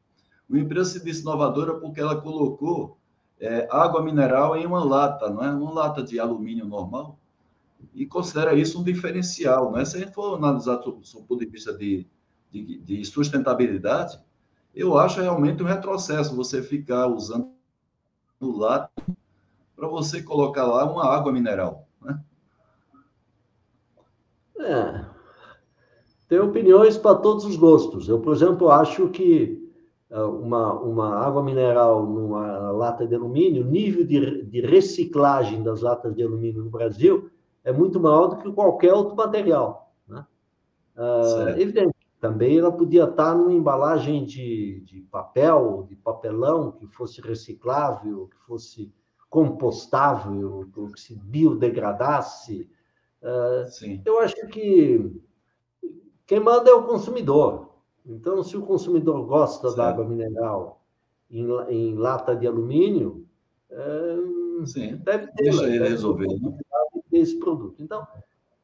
Uma empresa se disse inovadora porque ela colocou é, água mineral em uma lata, não é? Uma lata de alumínio normal. E considera isso um diferencial, não é? Se a gente for analisar do, ponto de vista de, de, de sustentabilidade, eu acho realmente um retrocesso você ficar usando lata para você colocar lá uma água mineral, né? É. Tem opiniões para todos os gostos. Eu, por exemplo, acho que é, uma, uma água mineral numa lata de alumínio, o nível de, de reciclagem das latas de alumínio no Brasil é muito maior do que qualquer outro material. Né? Uh, evidente, também ela podia estar numa embalagem de, de papel, de papelão, que fosse reciclável, que fosse compostável, que se biodegradasse, Uh, eu acho que quem manda é o consumidor. Então, se o consumidor gosta Sim. da água mineral em, em, lata de alumínio, uh, deve ter, Deixa ele resolver né? esse produto. Então,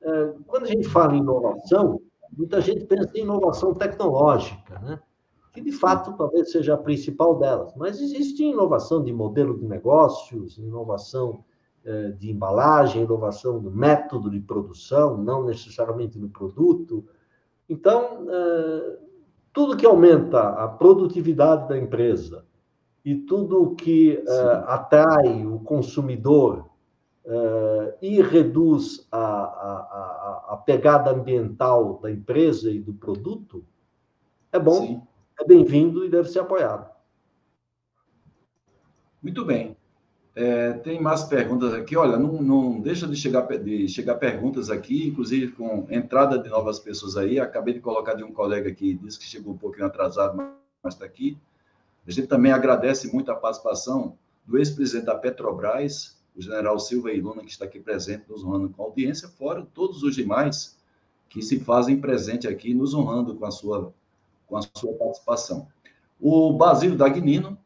uh, quando a gente fala em inovação, muita gente pensa em inovação tecnológica, né? que de fato talvez seja a principal delas, mas existe inovação de modelo de negócios, inovação de embalagem, inovação do método de produção, não necessariamente no produto. Então, eh, tudo que aumenta a produtividade da empresa e tudo que eh, atrai o consumidor e reduz a, a, a, pegada ambiental da empresa e do produto, é bom, Sim. é bem-vindo e deve ser apoiado. Muito bem. É, tem mais perguntas aqui. Olha, não, não deixa de chegar, de chegar perguntas aqui, inclusive com entrada de novas pessoas aí. Acabei de colocar de um colega aqui, disse que chegou um pouquinho atrasado, mas está aqui. A gente também agradece muito a participação do ex-presidente da Petrobras, o general Silva Iluna, que está aqui presente, nos honrando com a audiência, fora todos os demais que se fazem presente aqui, nos honrando com a sua, com a sua participação. O Basílio Dagnino,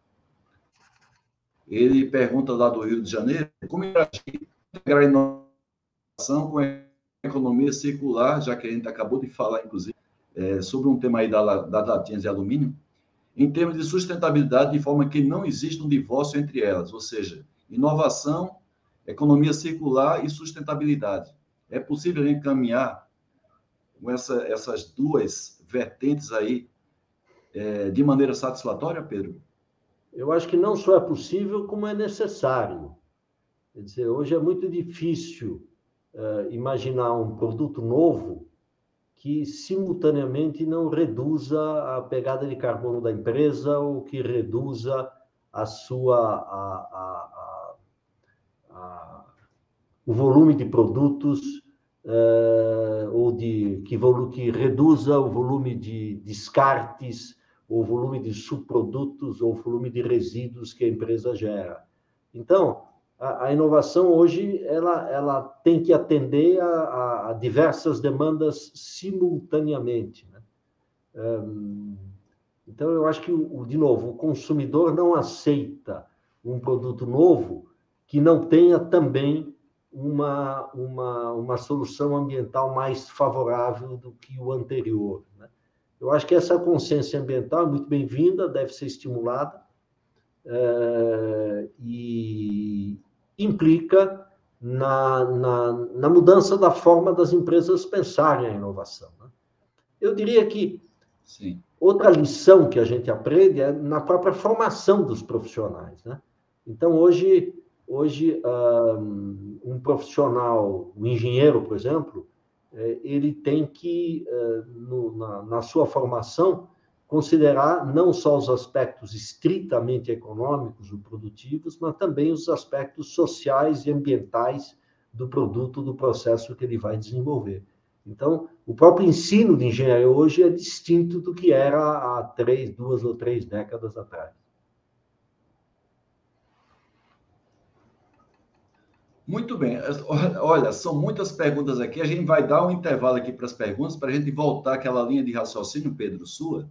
ele pergunta lá do Rio de Janeiro como integrar a inovação com a economia circular, já que a gente acabou de falar, inclusive, é, sobre um tema aí da, das latinhas de alumínio, em termos de sustentabilidade, de forma que não exista um divórcio entre elas, ou seja, inovação, economia circular e sustentabilidade. É possível encaminhar com essa, essas duas vertentes aí é, de maneira satisfatória, Pedro? Eu acho que não só é possível, como é necessário. Quer dizer, hoje é muito difícil uh, imaginar um produto novo que simultaneamente não reduza a pegada de carbono da empresa ou que reduza a sua a, a, a, o volume de produtos uh, ou de que, que reduza o volume de descartes o volume de subprodutos ou volume de resíduos que a empresa gera. Então, a, a inovação hoje ela, ela tem que atender a, a diversas demandas simultaneamente. Né? Um, então, eu acho que, de novo, o consumidor não aceita um produto novo que não tenha também uma, uma, uma solução ambiental mais favorável do que o anterior. Né? Eu acho que essa consciência ambiental é muito bem-vinda, deve ser estimulada, é, e, implica na, na, na, mudança da forma das empresas pensarem a inovação. Né? Eu diria que Sim. outra lição que a gente aprende é na própria formação dos profissionais. Né? Então, hoje, hoje um profissional, um engenheiro, por exemplo, ele tem que, é, na, na sua formação, considerar não só os aspectos estritamente econômicos ou produtivos, mas também os aspectos sociais e ambientais do produto, do processo que ele vai desenvolver. Então, o próprio ensino de engenharia hoje é distinto do que era há três, duas ou três décadas atrás. Muito bem. Olha, são muitas perguntas aqui. A gente vai dar um intervalo aqui para as perguntas, para a gente voltar àquela linha de raciocínio, Pedro, sua,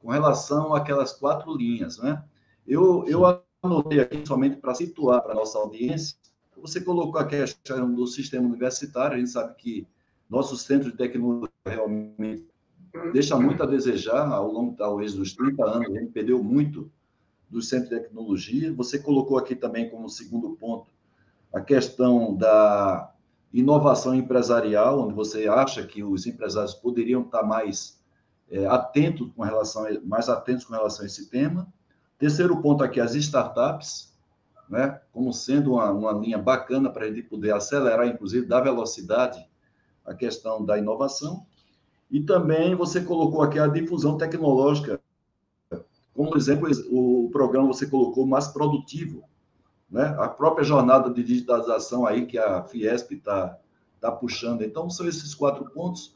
com relação àquelas quatro linhas, né? Eu, eu anotei aqui somente para situar para a nossa audiência. Você colocou a questão do sistema universitário, a gente sabe que nosso centro de tecnologia realmente deixa muito a desejar ao longo, talvez, dos 30 anos, a gente perdeu muito do centro de tecnologia. Você colocou aqui também como segundo ponto a questão da inovação empresarial, onde você acha que os empresários poderiam estar mais é, atentos com relação mais atentos com relação a esse tema. Terceiro ponto aqui, as startups, né, como sendo uma, uma linha bacana para a gente poder acelerar, inclusive, dar velocidade à questão da inovação. E também você colocou aqui a difusão tecnológica, como, por exemplo, o programa você colocou mais produtivo, né? a própria jornada de digitalização aí que a Fiesp está tá puxando. Então, são esses quatro pontos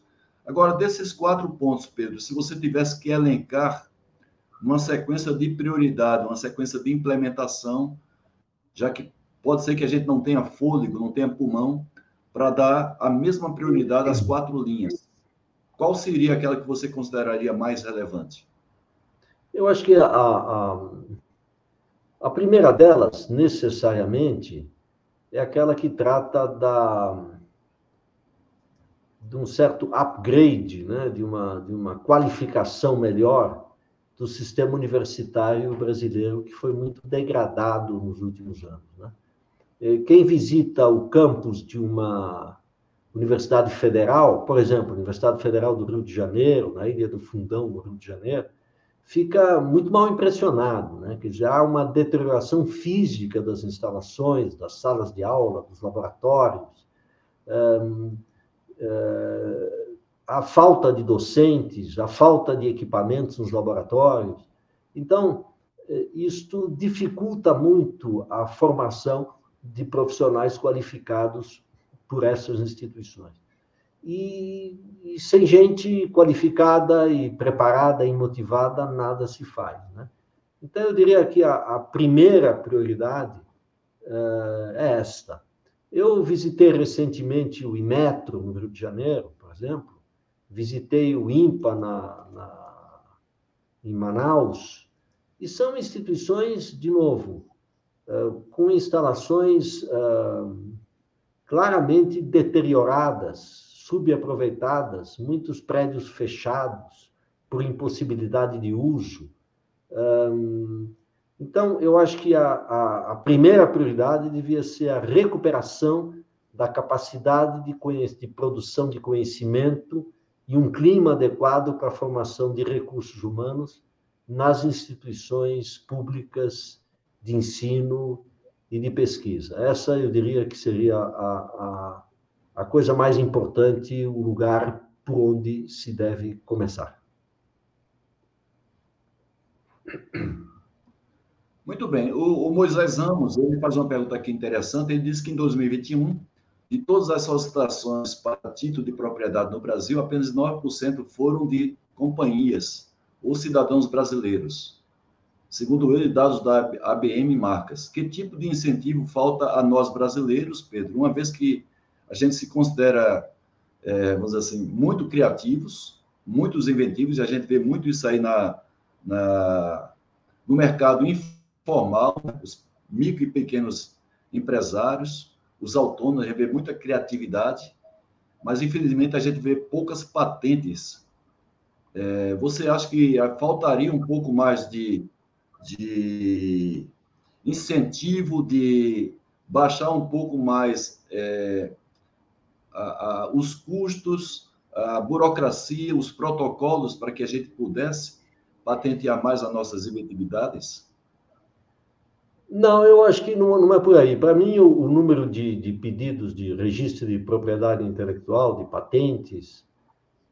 Agora, desses quatro pontos, Pedro, se você tivesse que elencar uma sequência de prioridade, uma sequência de implementação, já que pode ser que a gente não tenha fôlego, não tenha pulmão, para dar a mesma prioridade às quatro linhas. Qual seria aquela que você consideraria mais relevante? Eu acho que a, a, a primeira delas, necessariamente, é aquela que trata da de um certo upgrade, né, de, uma, de uma qualificação melhor do sistema universitário brasileiro, que foi muito degradado nos últimos anos. Né? Quem visita o campus de uma universidade federal, por exemplo, Universidade Federal do Rio de Janeiro, na Ilha do Fundão, no Rio de Janeiro, fica muito mal impressionado, né? Quer dizer, há uma deterioração física das instalações, das salas de aula, dos laboratórios. Um, eh, a falta de docentes, a falta de equipamentos nos laboratórios. Então, eh, isto dificulta muito a formação de profissionais qualificados por essas instituições. E, e, sem gente qualificada e preparada e motivada, nada se faz. Né? Então, eu diria que a, a primeira prioridade uh, é esta: eu visitei recentemente o Imetro, no Rio de Janeiro, por exemplo, visitei o IMPA na, na, em Manaus, e são instituições, de novo, uh, com instalações uh, claramente deterioradas, subaproveitadas, muitos prédios fechados por impossibilidade de uso. Então, eu acho que a, a, a primeira prioridade devia ser a recuperação da capacidade de, de produção de conhecimento e um clima adequado para a formação de recursos humanos nas instituições públicas de ensino e de pesquisa. Essa, eu diria que seria a, a, a coisa mais importante, o lugar por onde se deve começar. Muito bem. O, o, Moisés Ramos, ele faz uma pergunta aqui interessante. Ele diz que em 2021, de todas as solicitações para título de propriedade no Brasil, apenas 9% foram de companhias ou cidadãos brasileiros. Segundo ele, dados da ABM Marcas. Que tipo de incentivo falta a nós brasileiros, Pedro, uma vez que a gente se considera, é, vamos dizer assim, muito criativos, muitos inventivos, e a gente vê muito isso aí na, na no mercado informal formal, né? os micro e pequenos empresários, os autônomos, a gente vê muita criatividade, mas infelizmente a gente vê poucas patentes. É, você acha que faltaria um pouco mais de, de incentivo, de baixar um pouco mais é, a, a, os custos, a burocracia, os protocolos para que a gente pudesse patentear mais as nossas inventividades? Não, eu acho que não, não é por aí. Para mim, o, o número de, de, pedidos de registro de propriedade intelectual, de patentes,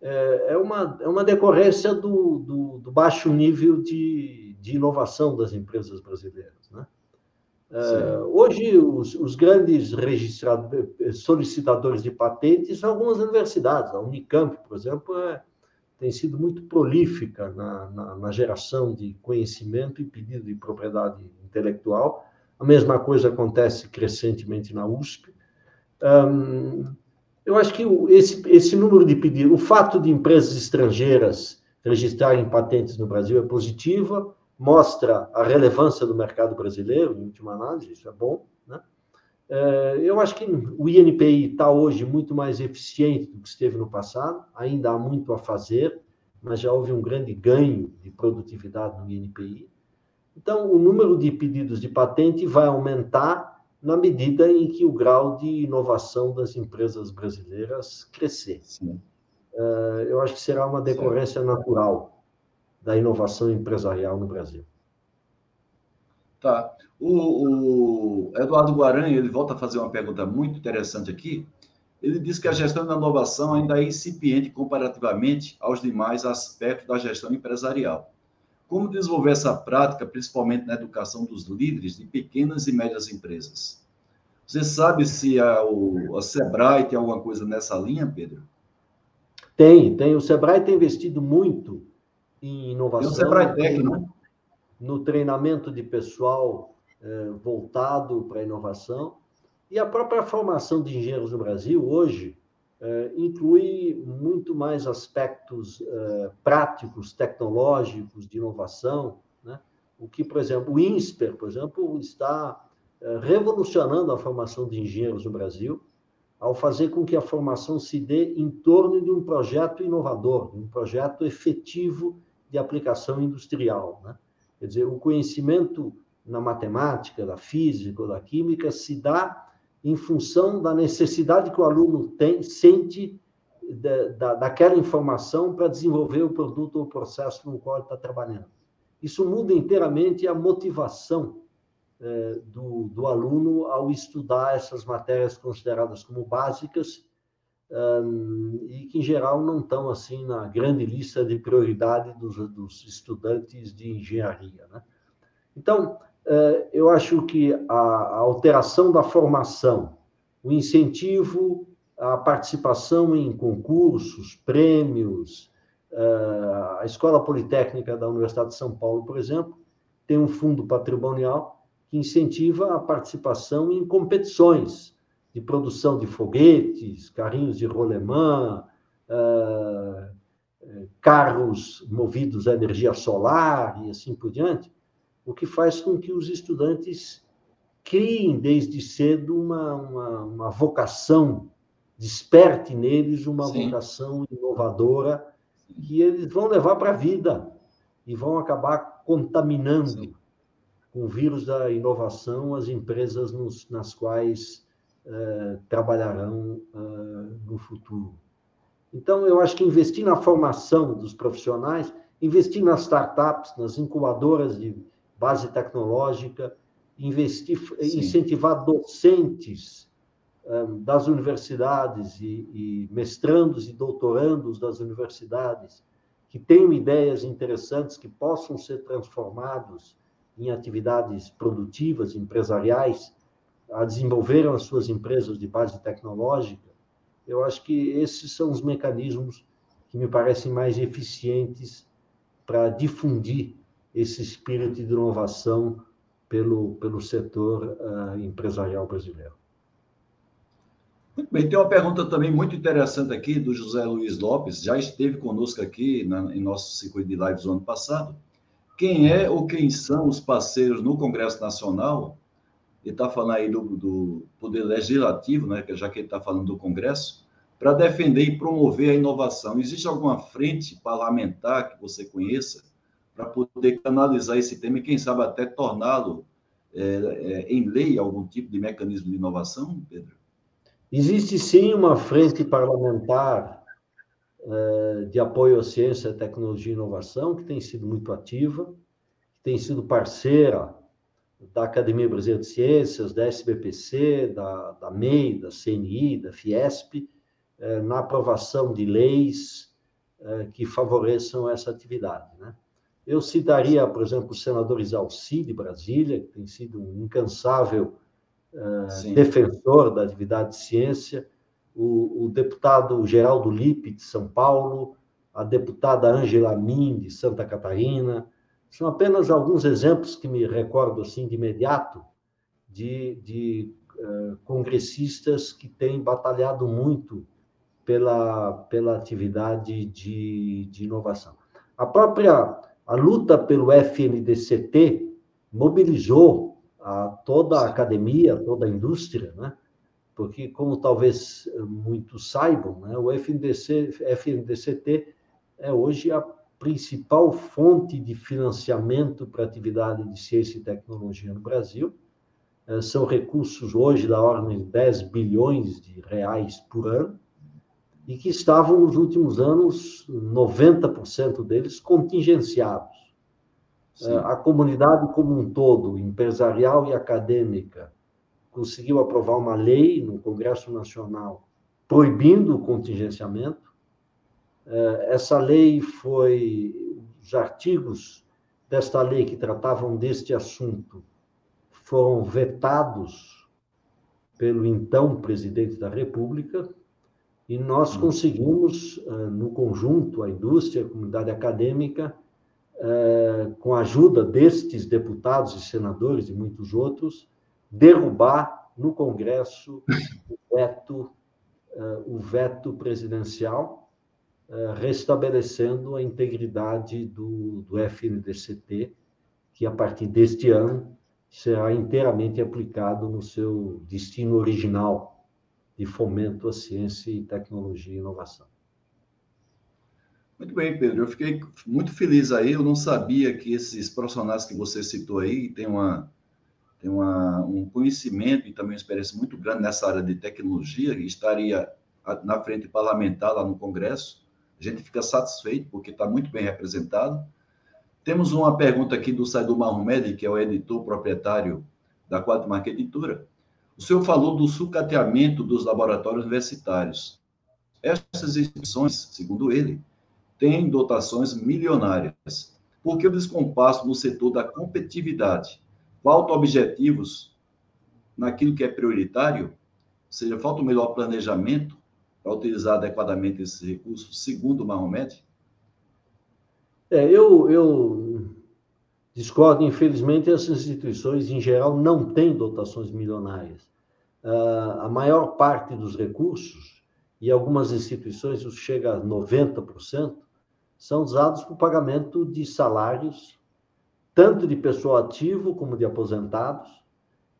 é, é uma, é uma decorrência do, do, do baixo nível de, de inovação das empresas brasileiras. Né? É, hoje, os, os grandes solicitadores de patentes são algumas universidades. A Unicamp, por exemplo, é, tem sido muito prolífica na, na, na, geração de conhecimento e pedido de propriedade intelectual. A mesma coisa acontece crescentemente na USP. Um, eu acho que esse, esse número de pedidos, o fato de empresas estrangeiras registrarem patentes no Brasil é positiva, mostra a relevância do mercado brasileiro, em última análise, isso é bom. Né? É, eu acho que o INPI está hoje muito mais eficiente do que esteve no passado, ainda há muito a fazer, mas já houve um grande ganho de produtividade no INPI. Então, o número de pedidos de patente vai aumentar na medida em que o grau de inovação das empresas brasileiras crescer. Sim. É, eu acho que será uma decorrência natural da inovação empresarial no Brasil. Tá. O, o, Eduardo Guaranha, ele volta a fazer uma pergunta muito interessante aqui. Ele diz que a gestão da inovação ainda é incipiente comparativamente aos demais aspectos da gestão empresarial. Como desenvolver essa prática, principalmente na educação dos líderes de pequenas e médias empresas? Você sabe se a, o, a Sebrae tem alguma coisa nessa linha, Pedro? Tem, tem. O Sebrae tem investido muito em inovação. E o Sebrae Tech, né? No treinamento de pessoal é, voltado para a inovação. E a própria formação de engenheiros no Brasil, hoje, é, inclui muito mais aspectos é, práticos, tecnológicos, de inovação, né? o que, por exemplo, o INSPER, por exemplo, está revolucionando a formação de engenheiros no Brasil, ao fazer com que a formação se dê em torno de um projeto inovador, um projeto efetivo de aplicação industrial. Né? Quer dizer, o conhecimento na matemática, da física da química se dá em função da necessidade que o aluno tem, sente da, da, daquela informação para desenvolver o produto ou o processo no qual ele está trabalhando. Isso muda inteiramente a motivação é, do, do aluno ao estudar essas matérias consideradas como básicas um, e que, em geral, não estão assim na grande lista de prioridade dos, dos estudantes de engenharia. Né? Então, uh, eu acho que a, a, alteração da formação, o incentivo à participação em concursos, prêmios, uh, a Escola Politécnica da Universidade de São Paulo, por exemplo, tem um fundo patrimonial que incentiva a participação em competições de produção de foguetes, carrinhos de rolemã, uh, carros movidos a energia solar e assim por diante, o que faz com que os estudantes criem desde cedo uma, uma, uma vocação, desperte neles uma Sim. vocação inovadora que eles vão levar para a vida e vão acabar contaminando Sim. com o vírus da inovação as empresas nos, nas quais uh, trabalharão uh, no futuro. Então, eu acho que investir na formação dos profissionais, investir nas startups, nas incubadoras de base tecnológica, investir, Sim. incentivar docentes um, das universidades e, e mestrandos e doutorandos das universidades que tenham ideias interessantes que possam ser transformados em atividades produtivas, empresariais, a desenvolveram as suas empresas de base tecnológica, eu acho que esses são os mecanismos que me parecem mais eficientes para difundir esse espírito de inovação pelo, pelo setor uh, empresarial brasileiro. Muito bem, tem uma pergunta também muito interessante aqui do José Luiz Lopes, já esteve conosco aqui na, em nosso circuito de lives do ano passado. Quem é ou quem são os parceiros no Congresso Nacional ele está falando aí do, do, Poder Legislativo, né, já que ele está falando do Congresso, para defender e promover a inovação. Existe alguma frente parlamentar que você conheça para poder canalizar esse tema e, quem sabe, até torná-lo é, em lei algum tipo de mecanismo de inovação, Pedro? Existe sim uma frente parlamentar de apoio à ciência, tecnologia e inovação, que tem sido muito ativa, que tem sido parceira da Academia Brasileira de Ciências, da SBPC, da, da MEI, da CNI, da Fiesp, eh, na aprovação de leis eh, que favoreçam essa atividade. Né? Eu citaria, por exemplo, o senador Isalci, de Brasília, que tem sido um incansável eh, defensor da atividade de ciência, o, o deputado Geraldo Lippe, de São Paulo, a deputada Angela Min, de Santa Catarina, são apenas alguns exemplos que me recordo assim de imediato de, de uh, congressistas que têm batalhado muito pela, pela atividade de, de inovação. A própria a luta pelo FNDCT mobilizou a, toda a academia, toda a indústria, né? porque, como talvez muitos saibam, né? o FNDC, FNDCT é hoje a principal fonte de financiamento para atividade de ciência e tecnologia no Brasil. É, são recursos hoje da ordem de 10 bilhões de reais por ano e que estavam nos últimos anos, 90% deles, contingenciados. Sim. É, a comunidade como um todo, empresarial e acadêmica, conseguiu aprovar uma lei no Congresso Nacional proibindo o contingenciamento, eh, essa lei foi, os artigos desta lei que tratavam deste assunto foram vetados pelo então presidente da República, e nós hum. conseguimos, eh, no conjunto, a indústria, a comunidade acadêmica, eh, com a ajuda destes deputados e senadores e muitos outros, derrubar no Congresso o veto, o veto presidencial eh, restabelecendo a integridade do, do FNDCT, que a partir deste ano será inteiramente aplicado no seu destino original de fomento à ciência e tecnologia e inovação. Muito bem, Pedro. Eu fiquei muito feliz aí. Eu não sabia que esses profissionais que você citou aí têm uma, têm uma, um conhecimento e também uma experiência muito grande nessa área de tecnologia e estaria na frente parlamentar lá no Congresso. A gente fica satisfeito porque está muito bem representado. Temos uma pergunta aqui do Saidu Mahomed, que é o editor proprietário da Quatro Marca Editora. O senhor falou do sucateamento dos laboratórios universitários. Essas instituições, segundo ele, têm dotações milionárias. Por que o descompasso no setor da competitividade? Faltam objetivos naquilo que é prioritário? Ou seja, falta um melhor planejamento para utilizar adequadamente esses recursos, segundo Mahomet? É, eu, eu discordo, infelizmente, essas instituições, em geral, não têm dotações milionárias. Uh, a maior parte dos recursos, e algumas instituições, isso chega a 90%, são usados para o pagamento de salários, tanto de pessoal ativo como de aposentados,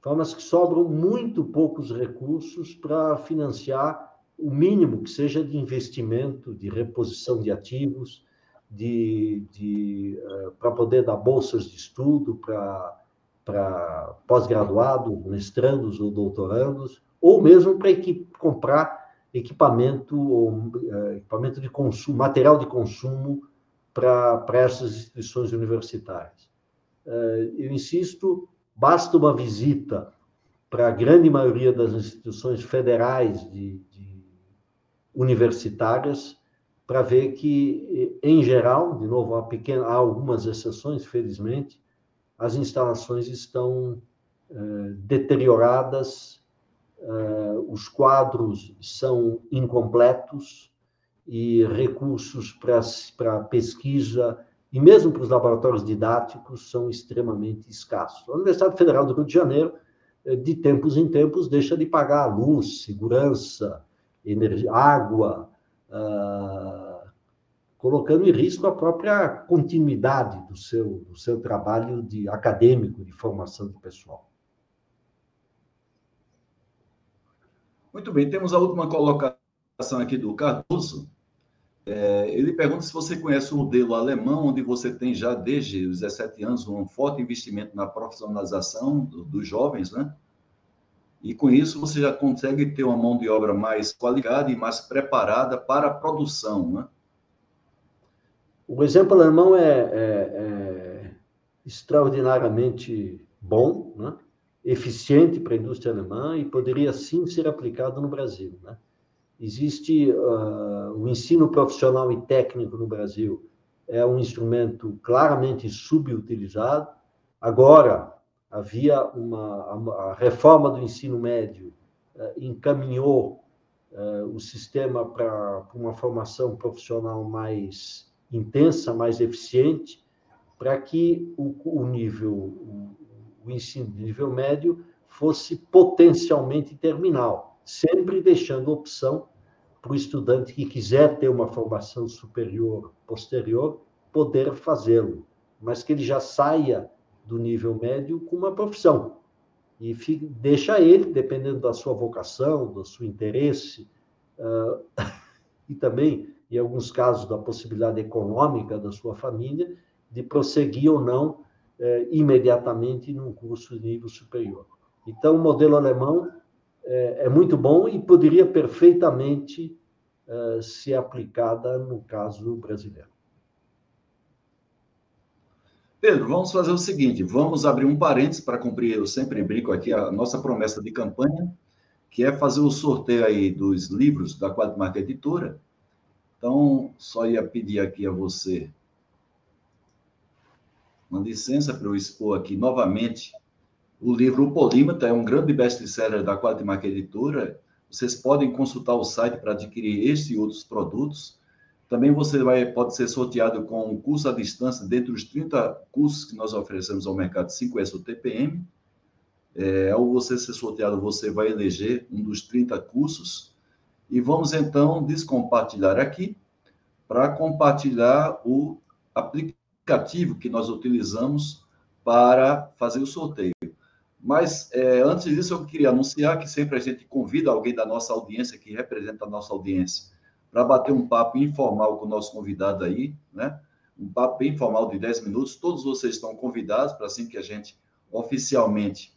formas que sobram muito poucos recursos para financiar o mínimo que seja de investimento, de reposição de ativos, de, de uh, para poder dar bolsas de estudo para pós-graduados, mestrandos ou doutorandos, ou mesmo para comprar equipamento ou uh, equipamento de consumo, material de consumo para essas instituições universitárias. Uh, eu insisto, basta uma visita para a grande maioria das instituições federais de, de universitárias para ver que, em geral, de novo, há, pequena, há algumas exceções, felizmente, as instalações estão eh, deterioradas, eh, os quadros são incompletos e recursos para pesquisa e mesmo para os laboratórios didáticos são extremamente escassos. A Universidade Federal do Rio de Janeiro, eh, de tempos em tempos, deixa de pagar luz, segurança, energia, água, uh, colocando em risco a própria continuidade do seu, do seu trabalho de acadêmico, de formação de pessoal. Muito bem, temos a última colocação aqui do Cardoso. É, ele pergunta se você conhece o modelo alemão, onde você tem já desde os 17 anos um forte investimento na profissionalização do, dos jovens, né? E com isso você já consegue ter uma mão de obra mais qualificada e mais preparada para a produção, né? O exemplo alemão é, é, é extraordinariamente bom, né? eficiente para a indústria alemã e poderia sim ser aplicado no Brasil. Né? Existe uh, o ensino profissional e técnico no Brasil é um instrumento claramente subutilizado. Agora, havia uma a, reforma do ensino médio uh, encaminhou uh, o sistema para uma formação profissional mais intensa, mais eficiente, para que o, o nível o, o ensino de nível médio fosse potencialmente terminal sempre deixando opção para o estudante que quiser ter uma formação superior posterior poder fazê-lo, mas que ele já saia do nível médio com uma profissão e fica, deixa ele, dependendo da sua vocação, do seu interesse uh, <laughs> e também, em alguns casos, da possibilidade econômica da sua família, de prosseguir ou não uh, imediatamente num curso de nível superior. Então, o modelo alemão é, é muito bom e poderia perfeitamente uh, ser aplicada no caso brasileiro. Pedro, vamos fazer o seguinte: vamos abrir um parênteses para cumprir, eu sempre brinco aqui, a nossa promessa de campanha, que é fazer o sorteio aí dos livros da Quadmarca Editora. Então, só ia pedir aqui a você uma licença para eu expor aqui novamente o livro O Polímata é um grande best-seller da Quadmarca Editora. Vocês podem consultar o site para adquirir este e outros produtos. Também você vai, pode ser sorteado com um curso à distância dentre os 30 cursos que nós oferecemos ao mercado 5S ou TPM. É, ao você ser sorteado, você vai eleger um dos 30 cursos. E vamos então descompartilhar aqui para compartilhar o aplicativo que nós utilizamos para fazer o sorteio. Mas é, antes disso, eu queria anunciar que sempre a gente convida alguém da nossa audiência, que representa a nossa audiência, para bater um papo informal com o nosso convidado aí, né? Um papo bem informal de 10 minutos. Todos vocês estão convidados para assim que a gente oficialmente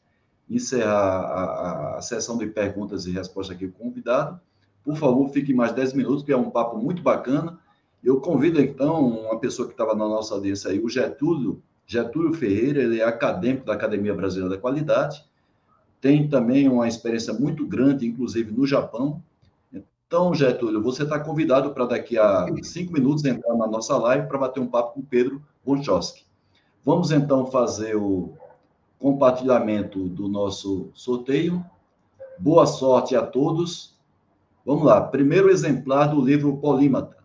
encerrar a, a, a sessão de perguntas e respostas aqui com o convidado. Por favor, fique mais 10 minutos, que é um papo muito bacana. Eu convido, então, uma pessoa que estava na nossa audiência aí, o Getúlio Getúlio Ferreira, ele é acadêmico da Academia Brasileira da Qualidade, tem também uma experiência muito grande, inclusive no Japão. Então, Getúlio, você está convidado para daqui a cinco minutos entrar na nossa live para bater um papo com Pedro Bonchowski. Vamos então fazer o compartilhamento do nosso sorteio. Boa sorte a todos. Vamos lá. Primeiro exemplar do livro Polímata,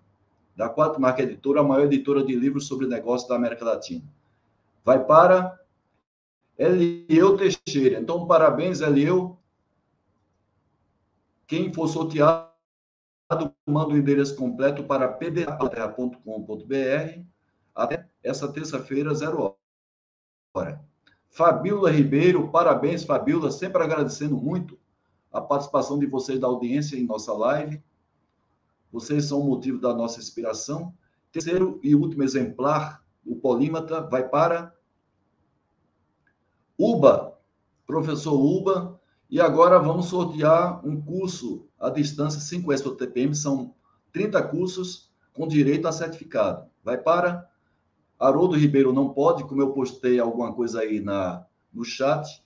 da Quatro Marca Editora, a maior editora de livros sobre negócios da América Latina vai para Elieu Teixeira. Então, parabéns, Elieu. Quem for sorteado, manda o endereço completo para pdterra.com.br até essa terça-feira, zero hora. Fabiola Ribeiro, parabéns, Fabiola, sempre agradecendo muito a participação de vocês da audiência em nossa live. Vocês são o motivo da nossa inspiração. Terceiro e último exemplar o polímata vai para UBA, professor UBA, e agora vamos sortear um curso à distância 5S ou TPM, são 30 cursos com direito a certificado. Vai para Haroldo Ribeiro não pode, como eu postei alguma coisa aí na, no chat,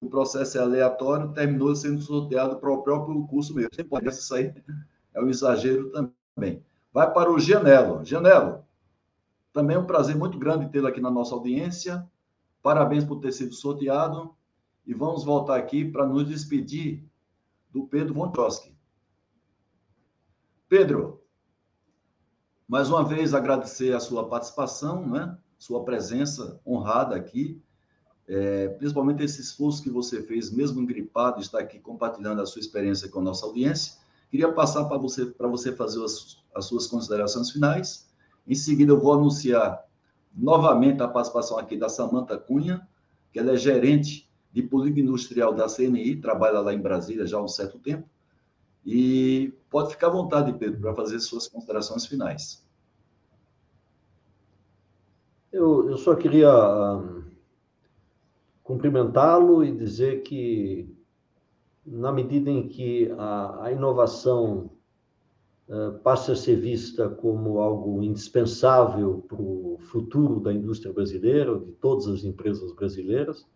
o processo é aleatório, terminou sendo sorteado para o próprio curso mesmo. Pode isso aí é um exagero também vai para o Gianello. Gianello, também é um prazer muito grande tê-lo aqui na nossa audiência. Parabéns por ter sido sorteado. E vamos voltar aqui para nos despedir do Pedro Vontoski. Pedro, mais uma vez agradecer a sua participação, né? sua presença honrada aqui, é, principalmente esse esforço que você fez, mesmo gripado, estar aqui compartilhando a sua experiência com a nossa audiência. Queria passar para você, você fazer as, as suas considerações finais. Em seguida, eu vou anunciar novamente a participação aqui da Samanta Cunha, que ela é gerente de política industrial da CNI, trabalha lá em Brasília já há um certo tempo. E pode ficar à vontade, Pedro, para fazer suas considerações finais. Eu, eu só queria um, cumprimentá-lo e dizer que, na medida em que a, a inovação passa a ser vista como algo indispensável para o futuro da indústria brasileira, de todas as empresas brasileiras,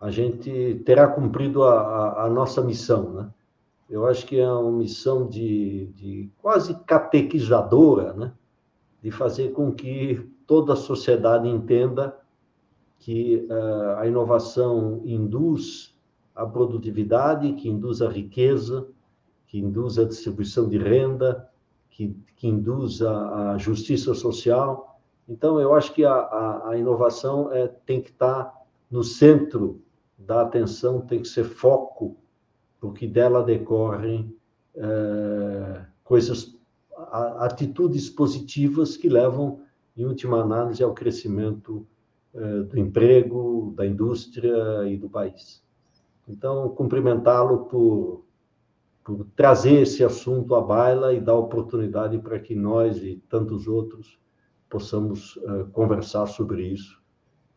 a gente terá cumprido a, a, a, nossa missão, né? Eu acho que é uma missão de, de quase catequizadora, né? De fazer com que toda a sociedade entenda que uh, a inovação induz a produtividade, que induz a riqueza, que induz a distribuição de renda, que, que induz a, a justiça social. Então, eu acho que a, a, a inovação é, tem que estar no centro da atenção tem que ser foco, porque dela decorrem é, coisas, atitudes positivas que levam, em última análise, ao crescimento é, do emprego, da indústria e do país. Então, cumprimentá-lo por, por trazer esse assunto à baila e dar oportunidade para que nós e tantos outros possamos uh, conversar sobre isso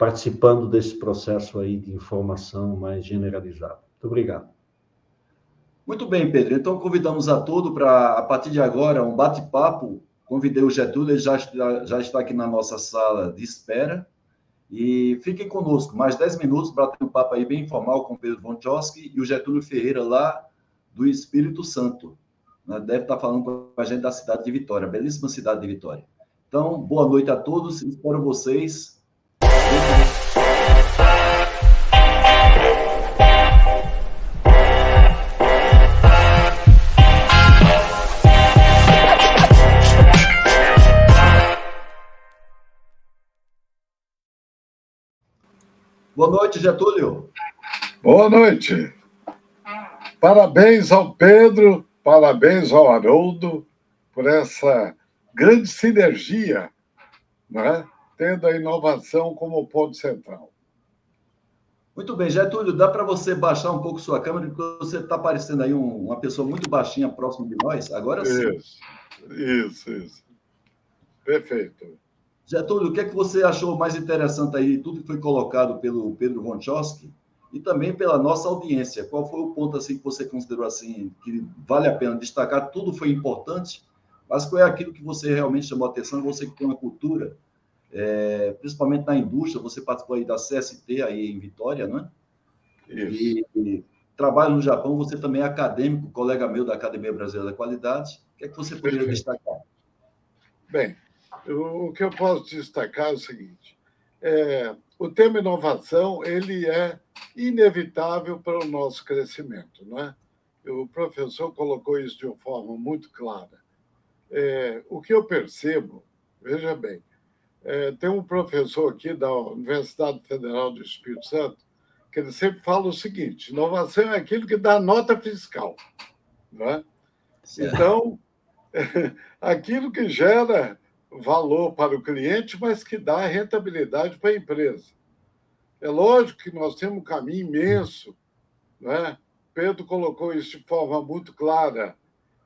participando desse processo aí de informação mais generalizado. Muito obrigado. Muito bem, Pedro. Então, convidamos a todos para, a partir de agora, um bate-papo. Convidei o Getúlio, ele já está, já está aqui na nossa sala de espera. E fiquem conosco, mais 10 minutos para ter um papo aí bem informal com o Pedro Vonchowski e o Getúlio Ferreira, lá do Espírito Santo. Né? Deve estar falando com a gente da cidade de Vitória, belíssima cidade de Vitória. Então, boa noite a todos, espero vocês Boa noite, Getúlio. Boa noite. Parabéns ao Pedro, parabéns ao Haroldo por essa grande sinergia né? tendo a inovação como ponto central. Muito bem, Getúlio, dá para você baixar um pouco sua câmera, porque você está parecendo aí um, uma pessoa muito baixinha próximo de nós. Agora sim. Isso, isso, isso. Perfeito. Getúlio, o que, é que você achou mais interessante aí, tudo que foi colocado pelo Pedro Ronchowski e também pela nossa audiência? Qual foi o ponto assim que você considerou assim que vale a pena destacar? Tudo foi importante, mas qual é aquilo que você realmente chamou a atenção? Você que tem uma cultura é, principalmente na indústria, você participou aí da CST aí em Vitória, não é? Isso. E, trabalha no Japão, você também é acadêmico, colega meu da Academia Brasileira da Qualidade. O que é que você poderia destacar? Bem, o que eu posso destacar é o seguinte: é, o tema inovação ele é inevitável para o nosso crescimento, não é? O professor colocou isso de uma forma muito clara. É, o que eu percebo, veja bem, é, tem um professor aqui da Universidade Federal do Espírito Santo que ele sempre fala o seguinte: inovação é aquilo que dá nota fiscal. Né? Então, <laughs> aquilo que gera valor para o cliente, mas que dá rentabilidade para a empresa. É lógico que nós temos um caminho imenso. Né? Pedro colocou isso de forma muito clara.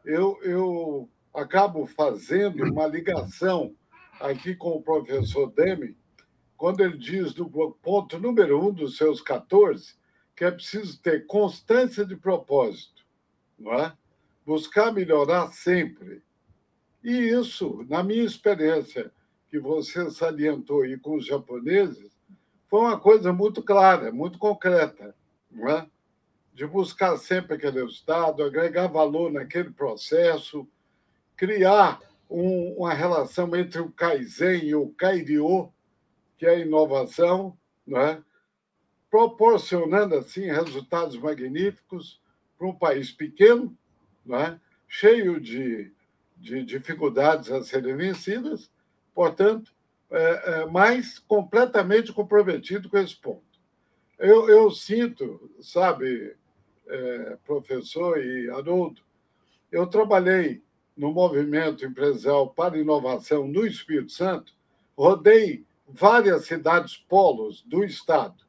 Eu, eu acabo fazendo uma ligação aqui com o professor Demi, quando ele diz do ponto número um dos seus 14, que é preciso ter constância de propósito, não é? Buscar melhorar sempre. E isso, na minha experiência, que você salientou aí com os japoneses, foi uma coisa muito clara, muito concreta, é? De buscar sempre aquele resultado, agregar valor naquele processo, criar um, uma relação entre o Kaizen e o Kairio, que é a inovação, né? proporcionando assim resultados magníficos para um país pequeno, né? cheio de, de dificuldades a serem vencidas, portanto, é, é, mas completamente comprometido com esse ponto. Eu, eu sinto, sabe, é, professor e Haroldo, eu trabalhei no movimento empresarial para inovação no Espírito Santo, rodei várias cidades polos do estado.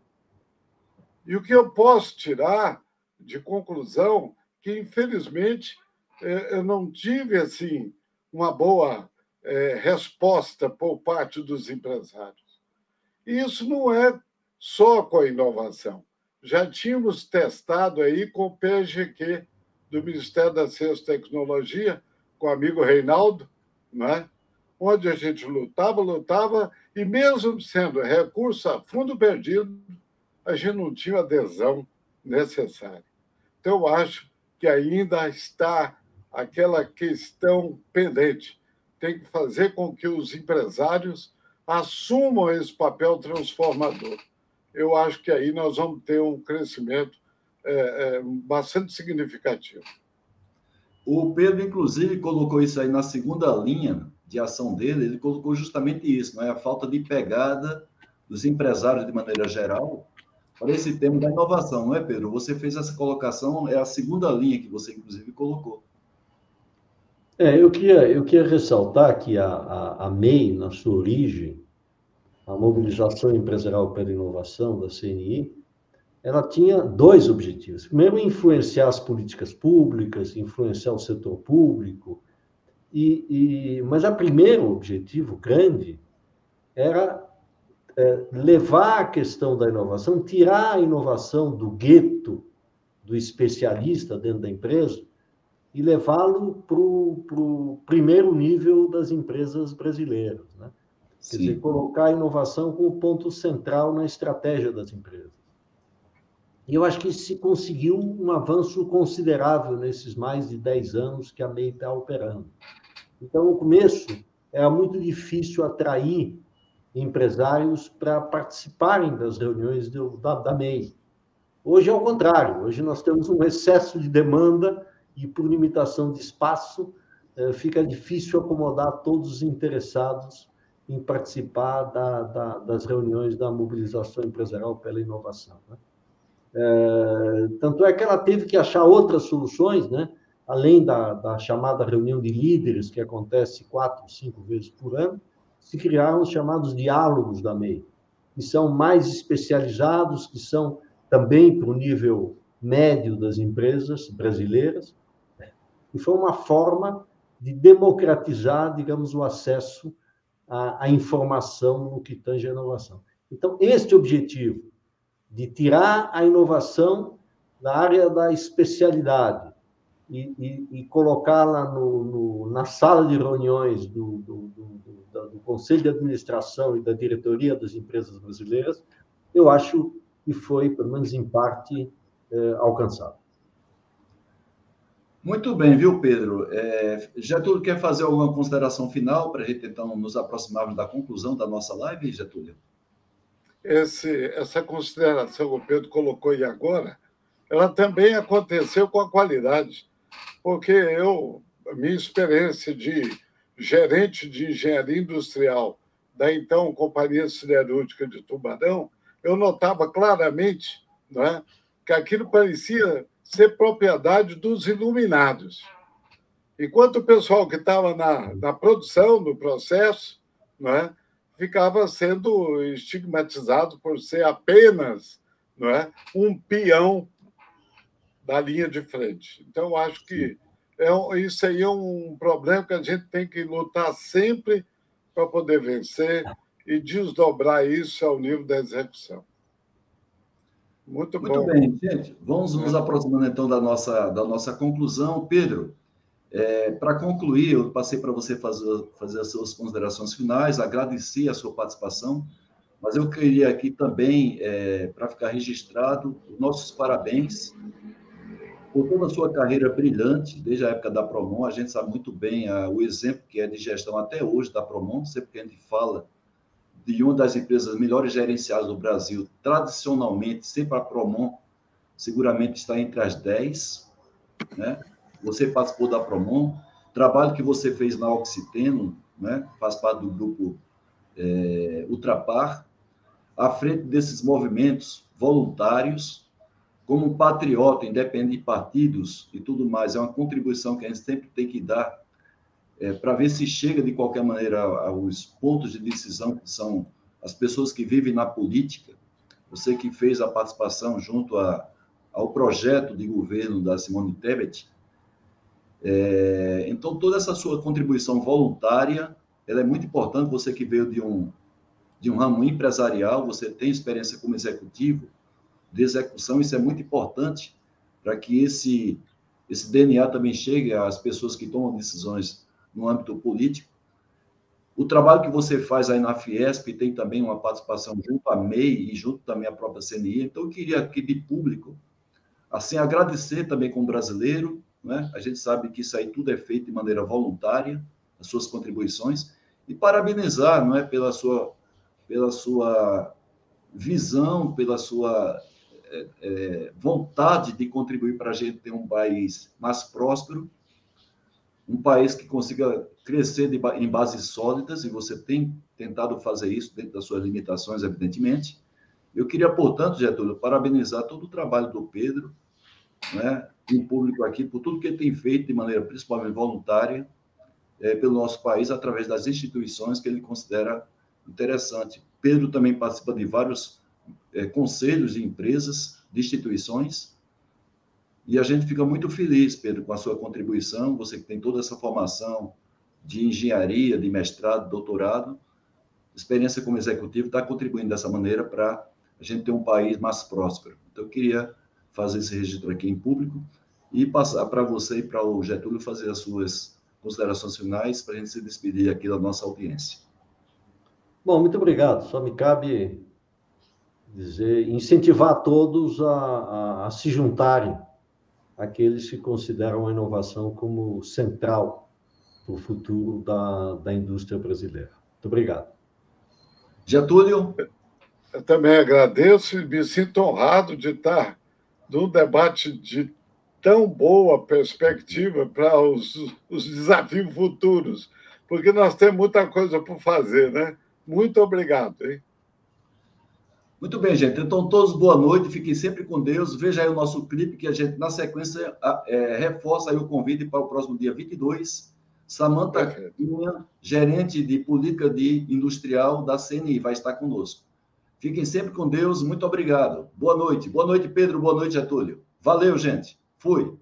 E o que eu posso tirar de conclusão que, infelizmente, é, eu não tive assim uma boa é, resposta por parte dos empresários. E isso não é só com a inovação. Já tínhamos testado aí com o PGQ do Ministério da Ciência e Tecnologia, com o amigo Reinaldo, né? onde a gente lutava, lutava, e mesmo sendo recurso a fundo perdido, a gente não tinha adesão necessária. Então, eu acho que ainda está aquela questão pendente. Tem que fazer com que os empresários assumam esse papel transformador. Eu acho que aí nós vamos ter um crescimento é, é, bastante significativo. O Pedro, inclusive, colocou isso aí na segunda linha de ação dele, ele colocou justamente isso, não é? a falta de pegada dos empresários de maneira geral para esse tema da inovação, não é, Pedro? Você fez essa colocação, é a segunda linha que você, inclusive, colocou. É, eu queria, eu queria ressaltar que a, a, a MEI, na sua origem, a Mobilização Empresarial pela Inovação, da CNI, ela tinha dois objetivos. Primeiro, influenciar as políticas públicas, influenciar o setor público, e, e, mas o primeiro objetivo grande era é, levar a questão da inovação, tirar a inovação do gueto do especialista dentro da empresa e levá-lo para o primeiro nível das empresas brasileiras. Né? Quer dizer, colocar a inovação como ponto central na estratégia das empresas. E eu acho que se conseguiu um avanço considerável nesses mais de 10 anos que a MEI está operando. Então, no começo, era muito difícil atrair empresários para participarem das reuniões do, da, da MEI. Hoje é o contrário, hoje nós temos um excesso de demanda e, por limitação de espaço, eh, fica difícil acomodar todos os interessados em participar da, da, das reuniões da mobilização empresarial pela inovação. Né? É, tanto é que ela teve que achar outras soluções, né? além da, da, chamada reunião de líderes, que acontece quatro, cinco vezes por ano, se criaram os chamados diálogos da MEI, que são mais especializados, que são também para o nível médio das empresas brasileiras, e foi uma forma de democratizar, digamos, o acesso à, à informação no que tange a inovação. Então, este objetivo de tirar a inovação da área da especialidade e, e, e colocá-la na sala de reuniões do, do, do, do, Conselho de Administração e da diretoria das empresas brasileiras, eu acho que foi, pelo menos em parte, é, alcançado. Muito bem, viu, Pedro? É, Getúlio quer fazer alguma consideração final para a gente, então, nos aproximarmos da conclusão da nossa live, Getúlio? esse, essa consideração que o Pedro colocou aí agora, ela também aconteceu com a qualidade, porque eu, minha experiência de gerente de engenharia industrial da então Companhia Siderúrgica de Tubarão, eu notava claramente é, que aquilo parecia ser propriedade dos iluminados. Enquanto o pessoal que estava na, na produção, no processo, não é, ficava sendo estigmatizado por ser apenas não é, um peão da linha de frente. Então, acho que é, isso aí é um problema que a gente tem que lutar sempre para poder vencer e desdobrar isso ao nível da execução. Muito, Muito bom. Bem, gente. Vamos nos aproximando então da nossa, da nossa conclusão. Pedro, é, para concluir, eu passei para você fazer, fazer as suas considerações finais, agradecer a sua participação, mas eu queria aqui também, é, para ficar registrado, nossos parabéns por toda a sua carreira brilhante, desde a época da Promon. A gente sabe muito bem a, o exemplo que é de gestão até hoje da Promon, sempre que a gente fala de uma das empresas melhores gerenciadas do Brasil, tradicionalmente, sempre a Promon seguramente está entre as 10, né? você participou da Promon, trabalho que você fez na Oxiteno, né? faz parte do grupo é, Ultrapar, à frente desses movimentos voluntários, como patriota, independente de partidos e tudo mais, é uma contribuição que a gente sempre tem que dar é, para ver se chega de qualquer maneira aos pontos de decisão que são as pessoas que vivem na política. Você que fez a participação junto a ao projeto de governo da Simone Tebet. É, então, toda essa sua contribuição voluntária, ela é muito importante. Você que veio de um, de um ramo empresarial, você tem experiência como executivo de execução, isso é muito importante para que esse, esse DNA também chegue às pessoas que tomam decisões no âmbito político. O trabalho que você faz aí na Fiesp tem também uma participação junto à MEI e junto também à própria CNI. Então, eu queria aqui de público, assim, agradecer também como brasileiro, né? a gente sabe que isso aí tudo é feito de maneira voluntária, as suas contribuições, e parabenizar não é, pela, sua, pela sua visão, pela sua é, é, vontade de contribuir para a gente ter um país mais próspero, um país que consiga crescer de, em bases sólidas, e você tem tentado fazer isso dentro das suas limitações, evidentemente. Eu queria, portanto, Getúlio, parabenizar todo o trabalho do Pedro, né, em público aqui, por tudo que ele tem feito de maneira principalmente voluntária é, pelo nosso país, através das instituições que ele considera interessante. Pedro também participa de vários é, conselhos de empresas, de instituições, e a gente fica muito feliz, Pedro, com a sua contribuição, você que tem toda essa formação de engenharia, de mestrado, doutorado, experiência como executivo, está contribuindo dessa maneira para a gente ter um país mais próspero. Então, eu queria fazer esse registro aqui em público e passar para você e para o Getúlio fazer as suas considerações finais para a gente se despedir aqui da nossa audiência. Bom, muito obrigado. Só me cabe dizer, incentivar todos a, a, a se juntarem aqueles que consideram a inovação como central para o futuro da, da indústria brasileira. Muito obrigado. Getúlio? Eu também agradeço e me sinto honrado de estar num debate de tão boa perspectiva para os, os desafios futuros, porque nós temos muita coisa por fazer, né? Muito obrigado. Hein? Muito bem, gente. Então, todos boa noite, fiquem sempre com Deus. Veja aí o nosso clipe, que a gente, na sequência, é, reforça aí o convite para o próximo dia 22. Samanta Cunha, gerente de política de industrial da CNI, vai estar conosco. Fiquem sempre com Deus. Muito obrigado. Boa noite. Boa noite, Pedro. Boa noite, Getúlio. Valeu, gente. Fui.